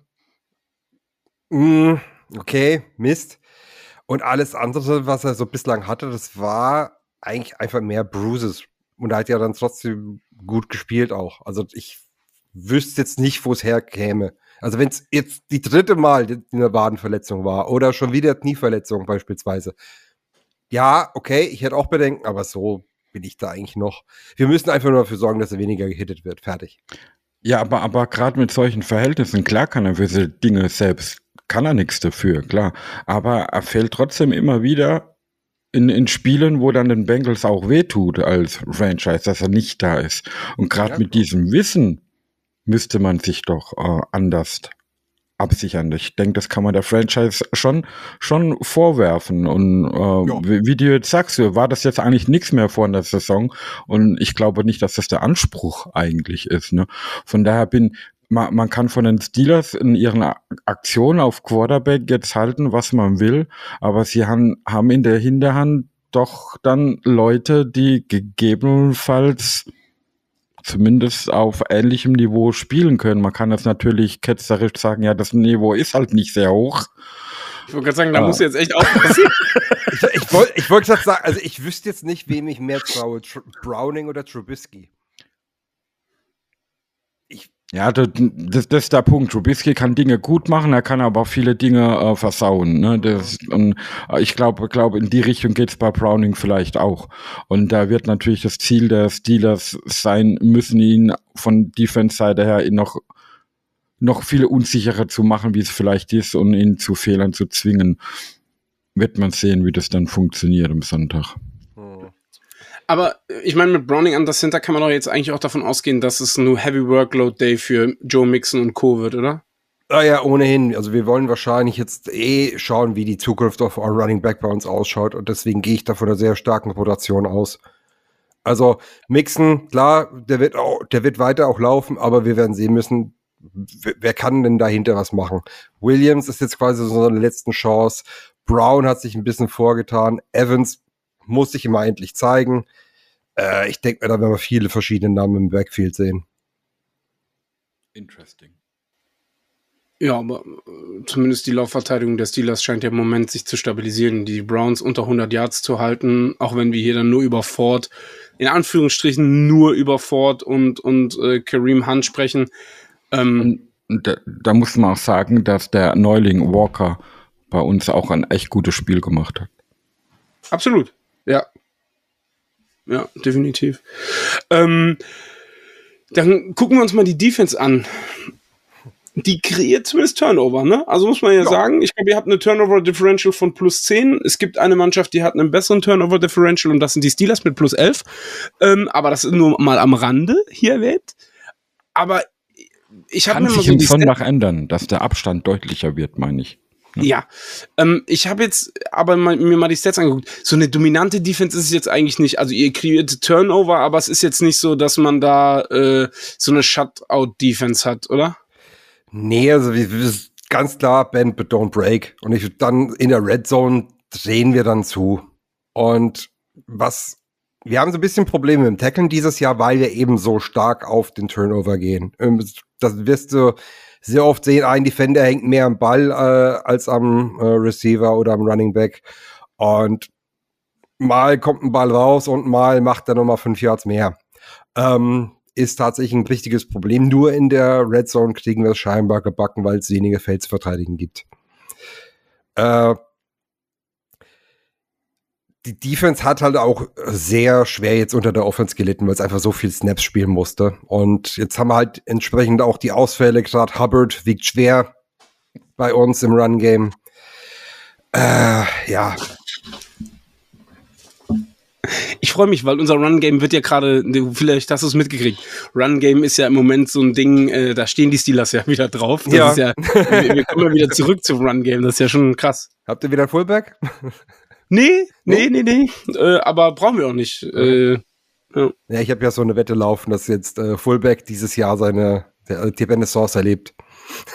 mh, okay, Mist. Und alles andere, was er so bislang hatte, das war eigentlich einfach mehr Bruises. Und er hat ja dann trotzdem gut gespielt auch. Also ich wüsste jetzt nicht, wo es herkäme. Also wenn es jetzt die dritte Mal die- eine Wadenverletzung war oder schon wieder Knieverletzung beispielsweise. Ja, okay, ich hätte auch Bedenken, aber so bin ich da eigentlich noch. Wir müssen einfach nur dafür sorgen, dass er weniger gehittet wird. Fertig. Ja, aber, aber gerade mit solchen Verhältnissen, klar kann er für diese Dinge selbst, kann er nichts dafür, klar. Aber er fällt trotzdem immer wieder in, in Spielen, wo dann den Bengals auch wehtut als Franchise, dass er nicht da ist. Und gerade Ja, mit diesem Wissen müsste man sich doch äh, anders absichern. Ich denke, das kann man der Franchise schon, schon vorwerfen. Und äh, Ja. wie, wie du jetzt sagst, war das jetzt eigentlich nichts mehr vor in der Saison. Und ich glaube nicht, dass das der Anspruch eigentlich ist. Ne? Von daher bin, man, man kann von den Steelers in ihren Aktionen auf Quarterback jetzt halten, was man will, aber sie haben, haben in der Hinterhand doch dann Leute, die gegebenenfalls zumindest auf ähnlichem Niveau spielen können. Man kann jetzt natürlich ketzerisch sagen, ja, das Niveau ist halt nicht sehr hoch. Ich wollte gerade sagen, da Ah. muss jetzt echt aufpassen. Ich, ich wollte ich wollt gerade sagen, also ich wüsste jetzt nicht, wem ich mehr traue, Tr Browning oder Trubisky. Ja, das, das, das ist der Punkt. Trubisky kann Dinge gut machen, er kann aber auch viele Dinge äh, versauen. Ne? Das, und äh, ich glaube, glaub, in die Richtung geht's bei Browning vielleicht auch. Und da wird natürlich das Ziel der Steelers sein müssen, ihn von Defense-Seite her noch noch viel unsicherer zu machen, wie es vielleicht ist, und ihn zu Fehlern zu zwingen. Wird man sehen, wie das dann funktioniert am Sonntag. Aber äh, ich meine, mit Browning an das Center kann man doch jetzt eigentlich auch davon ausgehen, dass es nur Heavy Workload Day für Joe Mixon und Co. wird, oder? Ah ja, ohnehin. Also wir wollen wahrscheinlich jetzt eh schauen, wie die Zukunft auf our Running Back bei uns ausschaut und deswegen gehe ich da von einer sehr starken Rotation aus. Also Mixon, klar, der wird auch, der wird weiter auch laufen, aber wir werden sehen müssen, wer kann denn dahinter was machen? Williams ist jetzt quasi so eine letzten Chance. Brown hat sich ein bisschen vorgetan. Evans muss sich immer endlich zeigen. Äh, ich denke mir, da werden wir viele verschiedene Namen im Backfield sehen. Interesting. Ja, aber äh, zumindest die Laufverteidigung der Steelers scheint ja im Moment sich zu stabilisieren, die Browns unter 100 Yards zu halten, auch wenn wir hier dann nur über Ford, in Anführungsstrichen nur über Ford und, und äh, Kareem Hunt sprechen. Ähm, da, da muss man auch sagen, dass der Neuling Walker bei uns auch ein echt gutes Spiel gemacht hat. Absolut, ja. Ja, definitiv. Ähm, dann gucken wir uns mal die Defense an. Die kreiert zumindest Turnover, ne? Also muss man ja, ja. sagen, ich glaube, ihr habt eine Turnover Differential von plus 10. Es gibt eine Mannschaft, die hat einen besseren Turnover Differential und das sind die Steelers mit plus 11. Ähm, aber das ist nur mal am Rande hier erwähnt. Aber ich habe mir mal sich so im Sonntag ändern, dass der Abstand deutlicher wird, meine ich. Ja, ja. Ähm, ich habe jetzt aber mal, mir mal die Stats angeguckt. So eine dominante Defense ist es jetzt eigentlich nicht. Also ihr kreiert Turnover, aber es ist jetzt nicht so, dass man da äh, so eine Shutout-Defense hat, oder? Nee, also wir, wir ganz klar Bend but don't break. Und ich dann in der Red Zone drehen wir dann zu. Und was wir haben so ein bisschen Probleme im Tackeln dieses Jahr, weil wir eben so stark auf den Turnover gehen. Ähm, das wirst du sehr oft sehen, ein Defender hängt mehr am Ball äh, als am äh, Receiver oder am Running Back. Und mal kommt ein Ball raus und mal macht er nochmal fünf Yards mehr. Ähm, ist tatsächlich ein richtiges Problem. Nur in der Red Zone kriegen wir es scheinbar gebacken, weil es weniger Feld zu verteidigen gibt. Äh, die Defense hat halt auch sehr schwer jetzt unter der Offense gelitten, weil es einfach so viel Snaps spielen musste. Und jetzt haben wir halt entsprechend auch die Ausfälle. Gerade Hubbard wiegt schwer bei uns im Run-Game. Äh, ja. Ich freue mich, weil unser Run-Game wird ja gerade, vielleicht hast du es mitgekriegt. Run-Game ist ja im Moment so ein Ding, äh, da stehen die Steelers ja wieder drauf. Das ja. ja wir, wir kommen ja wieder zurück zum Run-Game, das ist ja schon krass. Habt ihr wieder Fullback? Nee, nee, nee, nee. Äh, aber brauchen wir auch nicht. Äh, ja. ja. ich habe ja so eine Wette laufen, dass jetzt äh, Fullback dieses Jahr seine der, die Renaissance erlebt.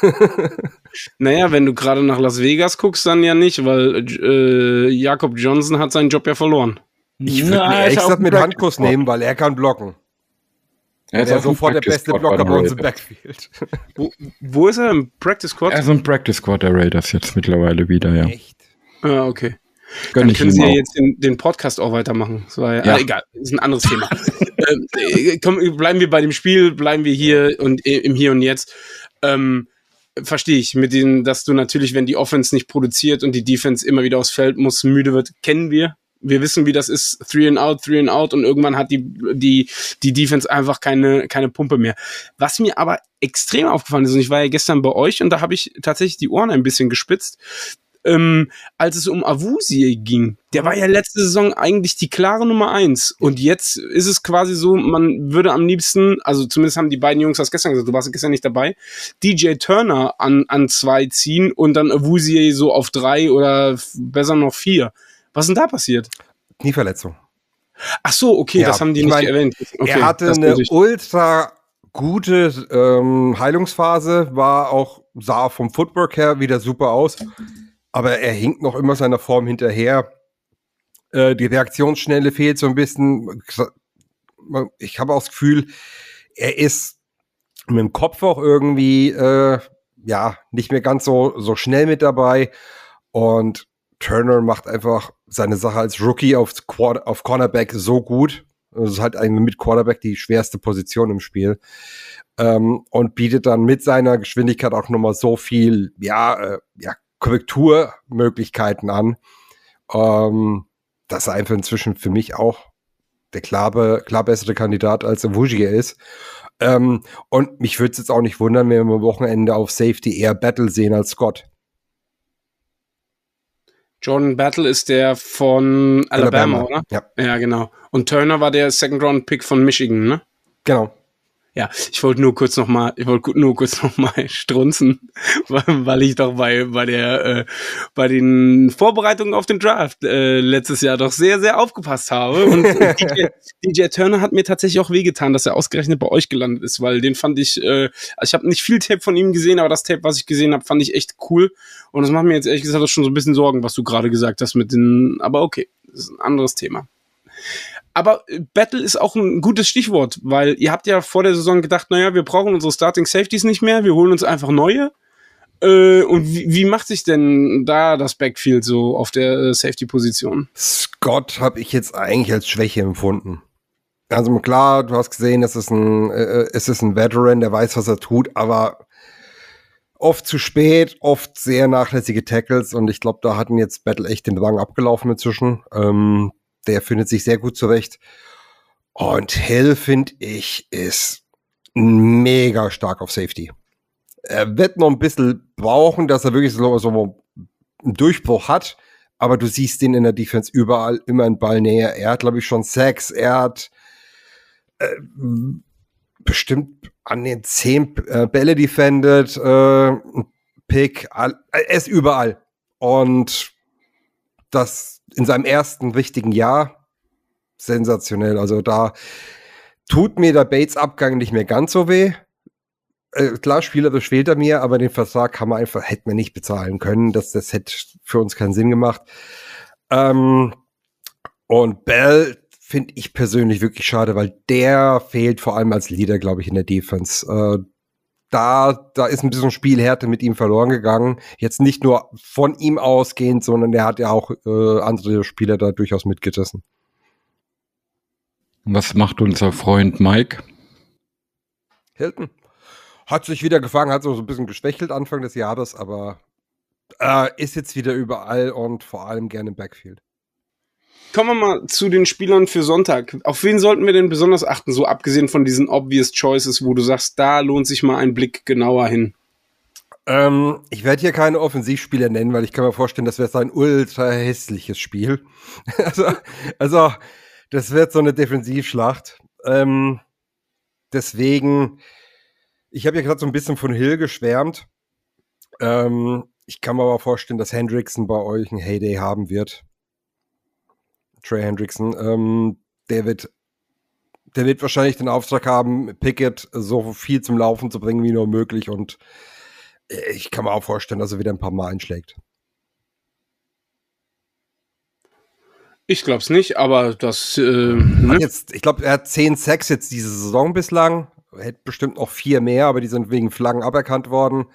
naja, wenn du gerade nach Las Vegas guckst, dann ja nicht, weil äh, Jakob Johnson hat seinen Job ja verloren. Ich würde mir ehrlich gesagt mit Handkuss nehmen, weil er kann blocken. Er ist ja sofort der beste Blocker bei uns im Backfield. wo, wo, ist er? Im Practice Squad? Er ist im Practice Squad der Raiders jetzt mittlerweile wieder, ja. Echt? Ah, okay. Gönn Dann können Sie ja jetzt den, den, Podcast auch weitermachen. Das war ja, ja. Ah, egal, ist ein anderes Thema. ähm, äh, komm, bleiben wir bei dem Spiel, bleiben wir hier und äh, im Hier und Jetzt. Ähm, Verstehe ich, mit dem, dass du natürlich, wenn die Offense nicht produziert und die Defense immer wieder aufs Feld muss, müde wird, kennen wir. Wir wissen, wie das ist, three and out, three and out und irgendwann hat die, die, die Defense einfach keine, keine Pumpe mehr. Was mir aber extrem aufgefallen ist, und ich war ja gestern bei euch und da habe ich tatsächlich die Ohren ein bisschen gespitzt, ähm, als es um Avusie ging. Der war ja letzte Saison eigentlich die klare Nummer eins. Und jetzt ist es quasi so, man würde am liebsten, also zumindest haben die beiden Jungs das gestern gesagt, du warst gestern nicht dabei, DJ Turner an, an zwei ziehen und dann Avusie so auf drei oder besser noch vier. Was ist denn da passiert? Knieverletzung. Ach so, okay, ja, das haben die nicht mein, erwähnt. Okay, er hatte eine ultra gute ähm, Heilungsphase, war auch, sah vom Footwork her wieder super aus aber er hinkt noch immer seiner Form hinterher. Äh, die Reaktionsschnelle fehlt so ein bisschen. Ich habe auch das Gefühl, er ist mit dem Kopf auch irgendwie äh, ja nicht mehr ganz so so schnell mit dabei und Turner macht einfach seine Sache als Rookie auf, auf Cornerback so gut. Das ist halt mit Quarterback die schwerste Position im Spiel. Ähm, und bietet dann mit seiner Geschwindigkeit auch nochmal so viel, ja, äh, ja, Korrekturmöglichkeiten an. Ähm, dass er einfach inzwischen für mich auch der klar, klar bessere Kandidat als Wujier ist. Ähm, und mich würde es jetzt auch nicht wundern, wenn wir am Wochenende auf Safety eher Battle sehen als Scott. Jordan Battle ist der von Alabama, Alabama, oder? Ja. Ja, genau. Und Turner war der Second Round Pick von Michigan, ne? Genau. Ja, ich wollte nur kurz noch mal, ich wollte nur kurz noch mal strunzen, weil ich doch bei bei der äh, bei den Vorbereitungen auf den Draft äh, letztes Jahr doch sehr sehr aufgepasst habe und DJ, DJ Turner hat mir tatsächlich auch wehgetan, dass er ausgerechnet bei euch gelandet ist, weil den fand ich, äh, also ich habe nicht viel Tape von ihm gesehen, aber das Tape, was ich gesehen habe, fand ich echt cool und das macht mir jetzt ehrlich gesagt schon so ein bisschen Sorgen, was du gerade gesagt hast mit den, aber okay, das ist ein anderes Thema. Aber äh, Battle ist auch ein gutes Stichwort, weil ihr habt ja vor der Saison gedacht, naja, wir brauchen unsere Starting Safeties nicht mehr, wir holen uns einfach neue. Äh, und wie, wie macht sich denn da das Backfield so auf der äh, Safety-Position? Scott habe ich jetzt eigentlich als Schwäche empfunden. Also klar, du hast gesehen, es ist ein, äh, es ist ein Veteran, der weiß, was er tut, aber oft zu spät, oft sehr nachlässige Tackles und ich glaube, da hatten jetzt Battle echt den Wagen abgelaufen inzwischen. Ähm, der findet sich sehr gut zurecht. Und Hill, finde ich, ist mega stark auf Safety. Er wird noch ein bisschen brauchen, dass er wirklich so, einen Durchbruch hat. Aber du siehst ihn in der Defense überall immer in Ballnähe. Er hat, glaube ich, schon Sex. Er hat äh, bestimmt an den zehn äh, Bälle defended, äh, Pick. All, er ist überall. Und das in seinem ersten wichtigen Jahr sensationell. Also da tut mir der Bates-Abgang nicht mehr ganz so weh. Äh, klar, spielerisch fehlt er mir, aber den Vertrag kann man einfach, hätten wir nicht bezahlen können. Das, das hätte für uns keinen Sinn gemacht. Ähm, und Bell finde ich persönlich wirklich schade, weil der fehlt vor allem als Leader, glaube ich, in der Defense. Äh, da, da ist ein bisschen Spielhärte mit ihm verloren gegangen. Jetzt nicht nur von ihm ausgehend, sondern er hat ja auch äh, andere Spieler da durchaus mitgerissen. Was macht unser Freund Mike? Hilton. Hat sich wieder gefangen, hat so ein bisschen geschwächelt Anfang des Jahres, aber äh, ist jetzt wieder überall und vor allem gerne im Backfield. Kommen wir mal zu den Spielern für Sonntag. Auf wen sollten wir denn besonders achten, so abgesehen von diesen obvious choices, wo du sagst, da lohnt sich mal ein Blick genauer hin? Ähm, ich werde hier keine Offensivspieler nennen, weil ich kann mir vorstellen, das wird ein ultra hässliches Spiel. also, also, das wird so eine Defensivschlacht. Ähm, deswegen, ich habe ja gerade so ein bisschen von Hill geschwärmt. Ähm, ich kann mir aber vorstellen, dass Hendrickson bei euch ein Heyday haben wird. Trey Hendrickson, ähm, der wird, der wird wahrscheinlich den Auftrag haben, Pickett so viel zum Laufen zu bringen wie nur möglich und äh, ich kann mir auch vorstellen, dass er wieder ein paar Mal einschlägt. Ich glaube es nicht, aber das. Äh, ne? jetzt, ich glaube, er hat zehn Sacks jetzt diese Saison bislang. Hätte bestimmt noch vier mehr, aber die sind wegen Flaggen aberkannt worden.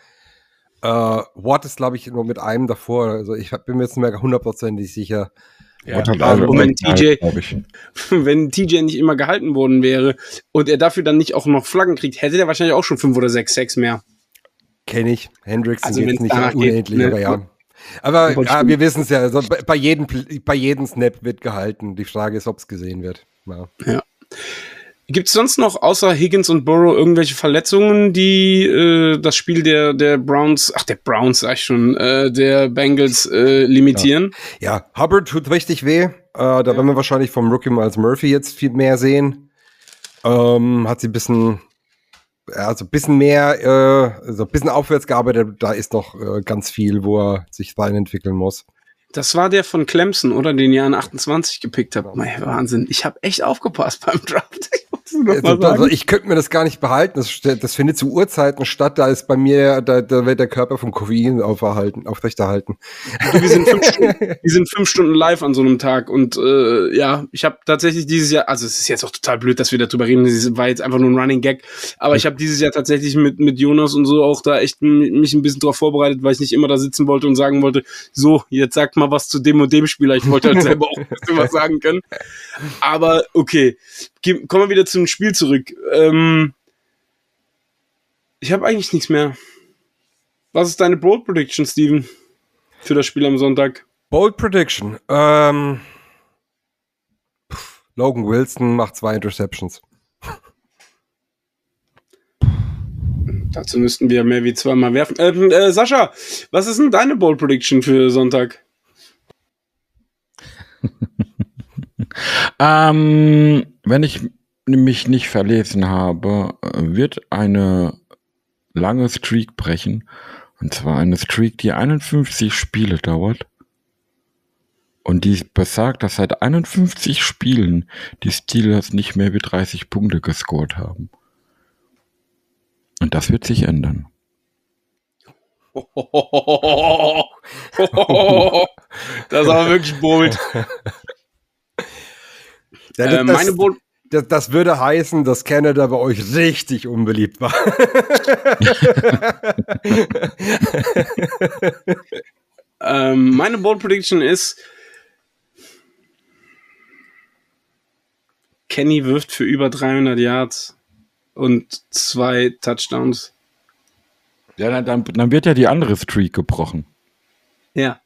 Äh, Watt ist, glaube ich, nur mit einem davor. Also ich bin mir jetzt nicht mehr hundertprozentig sicher. Ja, also, wenn TJ, wenn TJ nicht immer gehalten worden wäre und er dafür dann nicht auch noch Flaggen kriegt, hätte er wahrscheinlich auch schon fünf oder sechs Sex mehr. Kenne ich. Hendricks also jetzt nicht unendlich, geht, aber ja. Aber ja, wir wissen es ja, also bei, bei, jedem, bei jedem Snap wird gehalten. Die Frage ist, ob es gesehen wird. Ja. ja. Gibt es sonst noch außer Higgins und Burrow irgendwelche Verletzungen, die äh, das Spiel der, der Browns, ach der Browns sag ich schon, äh, der Bengals äh, limitieren? Ja. ja, Hubbard tut richtig weh. Äh, da ja. werden wir wahrscheinlich vom Rookie Miles Murphy jetzt viel mehr sehen. Ähm, hat sie ein bisschen, also ein bisschen mehr, äh, also ein bisschen aufwärts gearbeitet. Da ist noch äh, ganz viel, wo er sich weiterentwickeln muss. Das war der von Clemson, oder? Den ihr an 28 gepickt habt. Mein Wahnsinn. Ich habe echt aufgepasst beim Draft. Also, ich könnte mir das gar nicht behalten. Das, das, findet zu Uhrzeiten statt. Da ist bei mir, da, da wird der Körper vom Koffein auferhalten, aufrechterhalten. Wir sind, fünf Stunden, wir sind fünf Stunden live an so einem Tag. Und äh, ja, ich habe tatsächlich dieses Jahr, also es ist jetzt auch total blöd, dass wir darüber reden. Das war jetzt einfach nur ein Running Gag. Aber ich habe dieses Jahr tatsächlich mit, mit Jonas und so auch da echt mich ein bisschen drauf vorbereitet, weil ich nicht immer da sitzen wollte und sagen wollte, so, jetzt sagt mal was zu dem und dem Spieler. Ich wollte halt selber auch ein bisschen was sagen können. Aber okay Geh, kommen wir wieder zum Spiel zurück. Ähm, ich habe eigentlich nichts mehr. Was ist deine Bold Prediction, Steven? Für das Spiel am Sonntag? Bold Prediction. Ähm, pff, Logan Wilson macht zwei Interceptions. Dazu müssten wir mehr wie zweimal werfen. Ähm, äh, Sascha, was ist denn deine Bold Prediction für Sonntag? Ähm, wenn ich mich nicht verlesen habe, wird eine lange Streak brechen. Und zwar eine Streak, die 51 Spiele dauert. Und die besagt, dass seit 51 Spielen die Steelers nicht mehr wie 30 Punkte gescored haben. Und das wird sich ändern. das ist aber wirklich bold. Ja, Äh, das, meine Bold das, das würde heißen, dass Canada bei euch richtig unbeliebt war. Ähm, meine Bold Prediction ist, Kenny wirft für über 300 Yards und zwei Touchdowns. Ja, dann, dann, dann wird ja die andere Streak gebrochen. Ja.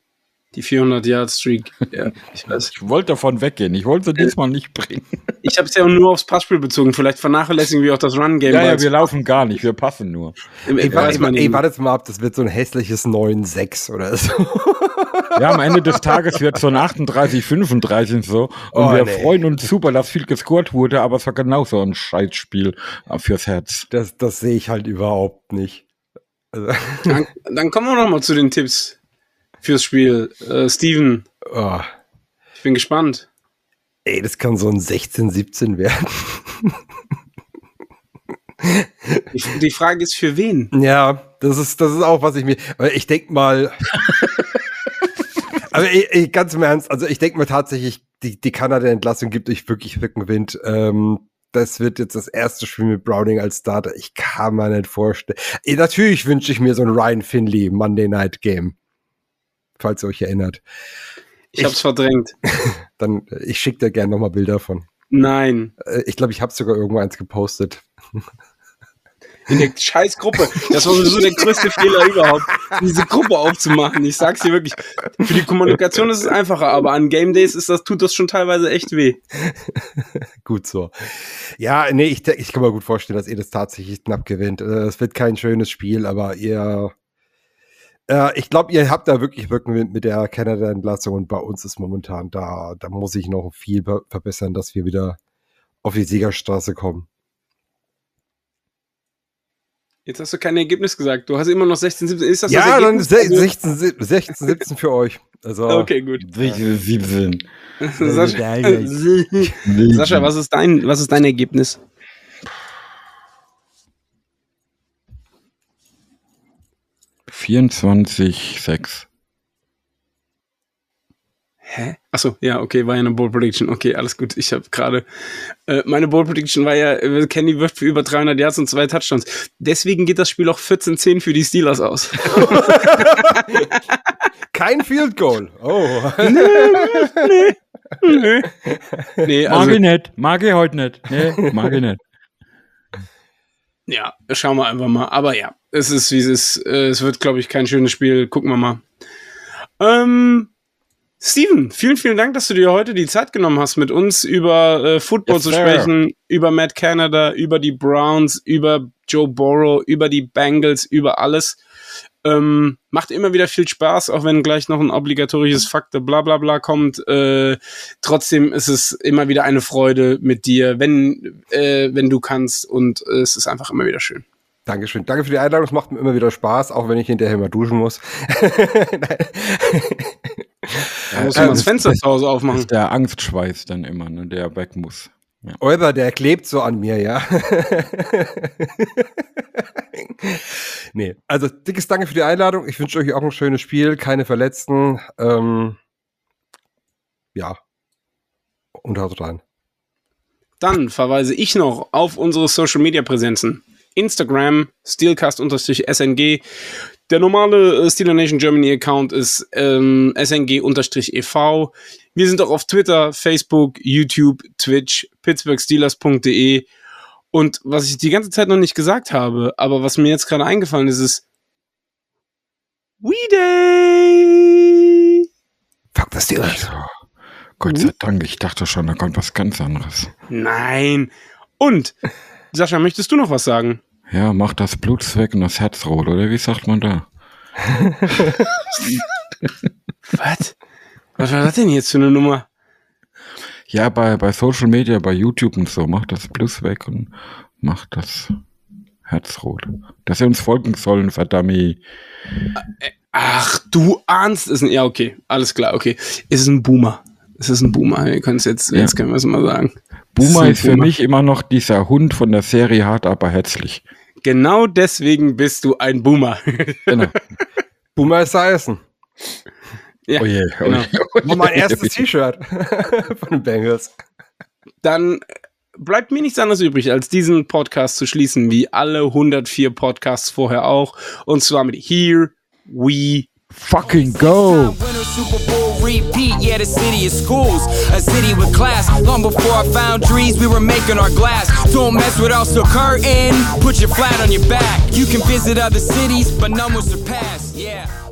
Die 400 Yard Streak. Ja, ich weiß. Ich wollte davon weggehen. Ich wollte sie diesmal nicht bringen. Ich habe es ja auch nur aufs Passspiel bezogen. Vielleicht vernachlässigen wir auch das Run Game. Ja, ja, wir laufen gar nicht. Wir passen nur. Ey, weiß warte, man ey, wartet mal ab, das wird so ein hässliches 9-6 oder so. Ja, am Ende des Tages wird so ein 38, 35 und so. Und Oh, wir nee. freuen uns super, dass viel gescored wurde, aber es war genauso ein Scheißspiel äh, fürs Herz. Das, das sehe ich halt überhaupt nicht. Also, Dann, dann kommen wir noch mal zu den Tipps fürs Spiel. Äh, Steven, oh, ich bin gespannt. ey, das kann so ein 16-17 werden. Die, die Frage ist, für wen? Ja, das ist, das ist auch, was ich mir. Ich denke mal. aber ey, ey, ganz im Ernst, also ich denke mir tatsächlich, die, die Kanada-Entlassung gibt euch wirklich Rückenwind. Ähm, das wird jetzt das erste Spiel mit Browning als Starter. Ich kann mir nicht vorstellen. Natürlich wünsche ich mir so ein Ryan Finley Monday Night Game. Falls ihr euch erinnert. Ich, hab's verdrängt. Dann, äh, ich schicke dir gerne nochmal Bilder von. Nein. Äh, Ich glaube, ich habe sogar irgendwo eins gepostet. In der Scheißgruppe. Das war sowieso der größte Fehler überhaupt, diese Gruppe aufzumachen. Ich sag's dir wirklich. Für die Kommunikation ist es einfacher, aber an Game Days ist das, tut das schon teilweise echt weh. Gut so. Ja, nee, ich, ich kann mir gut vorstellen, dass ihr das tatsächlich knapp gewinnt. Äh, Es wird kein schönes Spiel, aber ihr, äh, ich glaube, ihr habt da wirklich Rückenwind mit der Canada-Entlassung und bei uns ist momentan da, da muss ich noch viel ver- verbessern, dass wir wieder auf die Siegerstraße kommen. Jetzt hast du kein Ergebnis gesagt. Du hast immer noch 16, 17. Ist das ja, das dann Ergebnis? se- Also- 16, se- 16, 17 für euch. Also, Okay, gut. 17. Sascha, Sascha, was ist dein, was ist dein Ergebnis? Vierundzwanzig sechs. Hä? Achso, ja, okay, war ja eine Bold Prediction. Okay, alles gut. Ich habe gerade. Äh, meine Bold Prediction war ja, äh, Kenny wirft für über 300 Yards und zwei Touchdowns. Deswegen geht das Spiel auch 14-10 für die Steelers aus. kein Field Goal. Oh. Nö. Nee, Mag also, ich nicht. Mag ich heute nicht. Nee, mag ich nicht. Ja, schauen wir einfach mal. Aber ja, es ist wie es ist. Äh, Es wird, glaube ich, kein schönes Spiel. Gucken wir mal. Ähm, Steven, vielen, vielen Dank, dass du dir heute die Zeit genommen hast, mit uns über äh, Football Yes, zu sir. sprechen, über Matt Canada, über die Browns, über Joe Burrow, über die Bengals, über alles. Ähm, macht immer wieder viel Spaß, auch wenn gleich noch ein obligatorisches Faktor bla bla bla kommt. Äh, trotzdem ist es immer wieder eine Freude mit dir, wenn, äh, wenn du kannst und äh, es ist einfach immer wieder schön. Dankeschön. Danke für die Einladung. Es macht mir immer wieder Spaß, auch wenn ich hinterher mal duschen muss. Da musst du mal das Fenster zu Hause Das aufmachen. ist der Angstschweiß dann immer, ne, der weg muss. Ja. Euber, der klebt so an mir, ja. nee, also dickes Danke für die Einladung. Ich wünsche euch auch ein schönes Spiel, keine Verletzten. Ähm, ja. Und haut rein. Dann verweise ich noch auf unsere Social Media Präsenzen. Instagram, Steelcast-SNG, Der normale äh, Steeler Nation Germany Account ist ähm, sng-ev. Wir sind auch auf Twitter, Facebook, YouTube, Twitch, pittsburghsteelers.de. Und was ich die ganze Zeit noch nicht gesagt habe, aber was mir jetzt gerade eingefallen ist, ist We Day! Fuck the Steelers. Also, Gott sei Dank, ich dachte schon, da kommt was ganz anderes. Nein. Und, Sascha, möchtest du noch was sagen? Ja, mach das Blut weg und das Herz rot, oder wie sagt man da? Was? Was war das denn jetzt für eine Nummer? Ja, bei, bei Social Media, bei YouTube und so, mach das Plus weg und mach das Herz rot. Dass sie uns folgen sollen, verdammt. Ach, du ahnst es nicht. Ja, okay, alles klar, okay. Es ist ein Boomer. Es ist ein Boomer. Wir können es jetzt, Ja. jetzt können wir es mal sagen. Boomer ein ist für mich immer noch dieser Hund von der Serie Hart aber herzlich. Genau deswegen bist du ein Boomer. Genau. Boomer ist Eisen. ja. Oh je, oh Genau. oh mein erstes T-Shirt von den Bengals. Dann bleibt mir nichts anderes übrig, als diesen Podcast zu schließen, wie alle 104 Podcasts vorher auch. Und zwar mit Here We Fucking go! Super Bowl repeat, yeah, the city is schools. A city with class. Long before I found trees, we were making our glass. Don't mess with us, curtain. Put your flat on your back. You can visit other cities, but none will surpass, yeah.